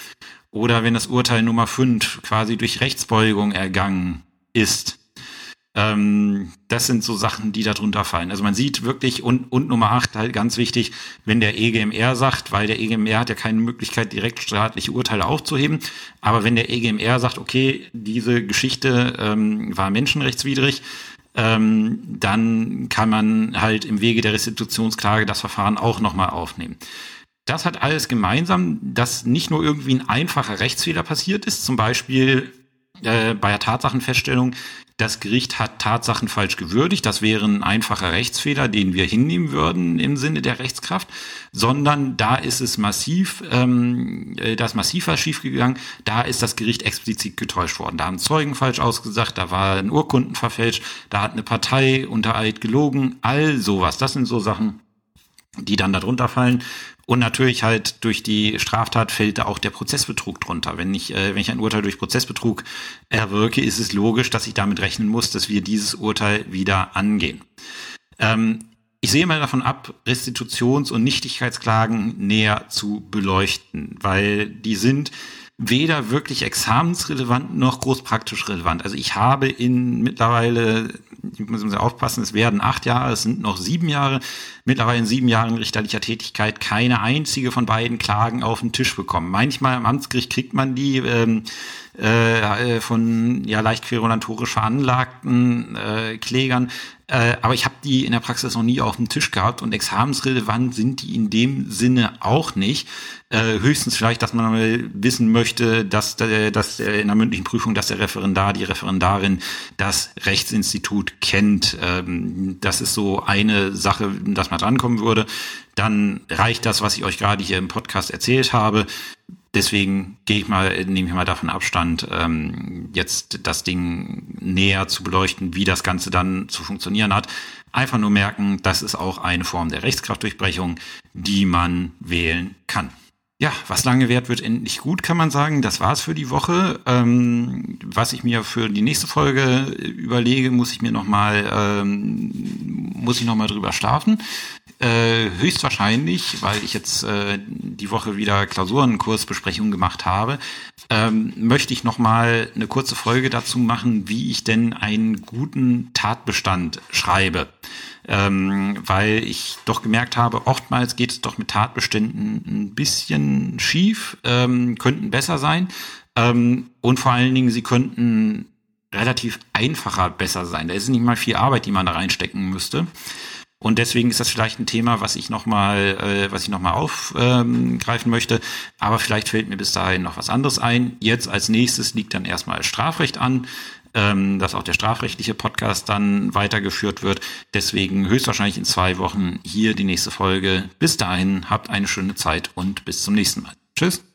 oder wenn das Urteil Nummer 5 quasi durch Rechtsbeugung ergangen ist. Ähm, das sind so Sachen, die darunter fallen. Also man sieht wirklich, und, und Nummer 8 halt ganz wichtig, wenn der EGMR sagt, weil der EGMR hat ja keine Möglichkeit, direkt staatliche Urteile aufzuheben, aber wenn der EGMR sagt, okay, diese Geschichte ähm, war menschenrechtswidrig, ähm, dann kann man halt im Wege der Restitutionsklage das Verfahren auch nochmal aufnehmen. Das hat alles gemeinsam, dass nicht nur irgendwie ein einfacher Rechtsfehler passiert ist, zum Beispiel äh, bei der Tatsachenfeststellung, das Gericht hat Tatsachen falsch gewürdigt, das wäre ein einfacher Rechtsfehler, den wir hinnehmen würden im Sinne der Rechtskraft, sondern da ist es massiv, ähm, äh, da ist massiv was schiefgegangen, da ist das Gericht explizit getäuscht worden. Da haben Zeugen falsch ausgesagt, da war ein Urkunden verfälscht, da hat eine Partei unter Eid gelogen, all sowas. Das sind so Sachen, die dann darunter fallen. Und natürlich halt durch die Straftat fällt da auch der Prozessbetrug drunter. Wenn ich, äh, wenn ich ein Urteil durch Prozessbetrug erwirke, ist es logisch, dass ich damit rechnen muss, dass wir dieses Urteil wieder angehen. Ähm, ich sehe mal davon ab, Restitutions- und Nichtigkeitsklagen näher zu beleuchten, weil die sind weder wirklich examensrelevant noch groß praktisch relevant. Also ich habe in mittlerweile, ich muss aufpassen, es werden acht Jahre, es sind noch sieben Jahre, mittlerweile in sieben Jahren richterlicher Tätigkeit keine einzige von beiden Klagen auf den Tisch bekommen. Manchmal am Amtsgericht kriegt man die ähm, äh, von ja leicht querulantorisch veranlagten äh, Klägern, äh, aber ich habe die in der Praxis noch nie auf dem Tisch gehabt und examensrelevant sind die in dem Sinne auch nicht. Äh, höchstens vielleicht, dass man wissen möchte, dass, der, dass in der mündlichen Prüfung, dass der Referendar, die Referendarin das Rechtsinstitut kennt. Ähm, das ist so eine Sache, dass man drankommen würde. Dann reicht das, was ich euch gerade hier im Podcast erzählt habe. Deswegen gehe ich mal, nehme ich mal davon Abstand, ähm, jetzt das Ding näher zu beleuchten, wie das Ganze dann zu funktionieren hat. Einfach nur merken, das ist auch eine Form der Rechtskraftdurchbrechung, die man wählen kann. Ja, was lange währt, wird endlich gut, kann man sagen. Das war's für die Woche. Ähm, was ich mir für die nächste Folge überlege, muss ich mir noch mal ähm, muss ich noch mal drüber schlafen. Äh, höchstwahrscheinlich, weil ich jetzt äh, die Woche wieder Klausurenkursbesprechungen gemacht habe, ähm, möchte ich noch mal eine kurze Folge dazu machen, wie ich denn einen guten Tatbestand schreibe. Ähm, weil ich doch gemerkt habe, oftmals geht es doch mit Tatbeständen ein bisschen schief, ähm, könnten besser sein ähm, und vor allen Dingen, sie könnten relativ einfacher besser sein. Da ist nicht mal viel Arbeit, die man da reinstecken müsste. Und deswegen ist das vielleicht ein Thema, was ich nochmal, äh, was ich noch mal aufgreifen ähm, möchte. Aber vielleicht fällt mir bis dahin noch was anderes ein. Jetzt als nächstes liegt dann erstmal Strafrecht an, ähm, dass auch der strafrechtliche Podcast dann weitergeführt wird. Deswegen höchstwahrscheinlich in zwei Wochen hier die nächste Folge. Bis dahin habt eine schöne Zeit und bis zum nächsten Mal. Tschüss.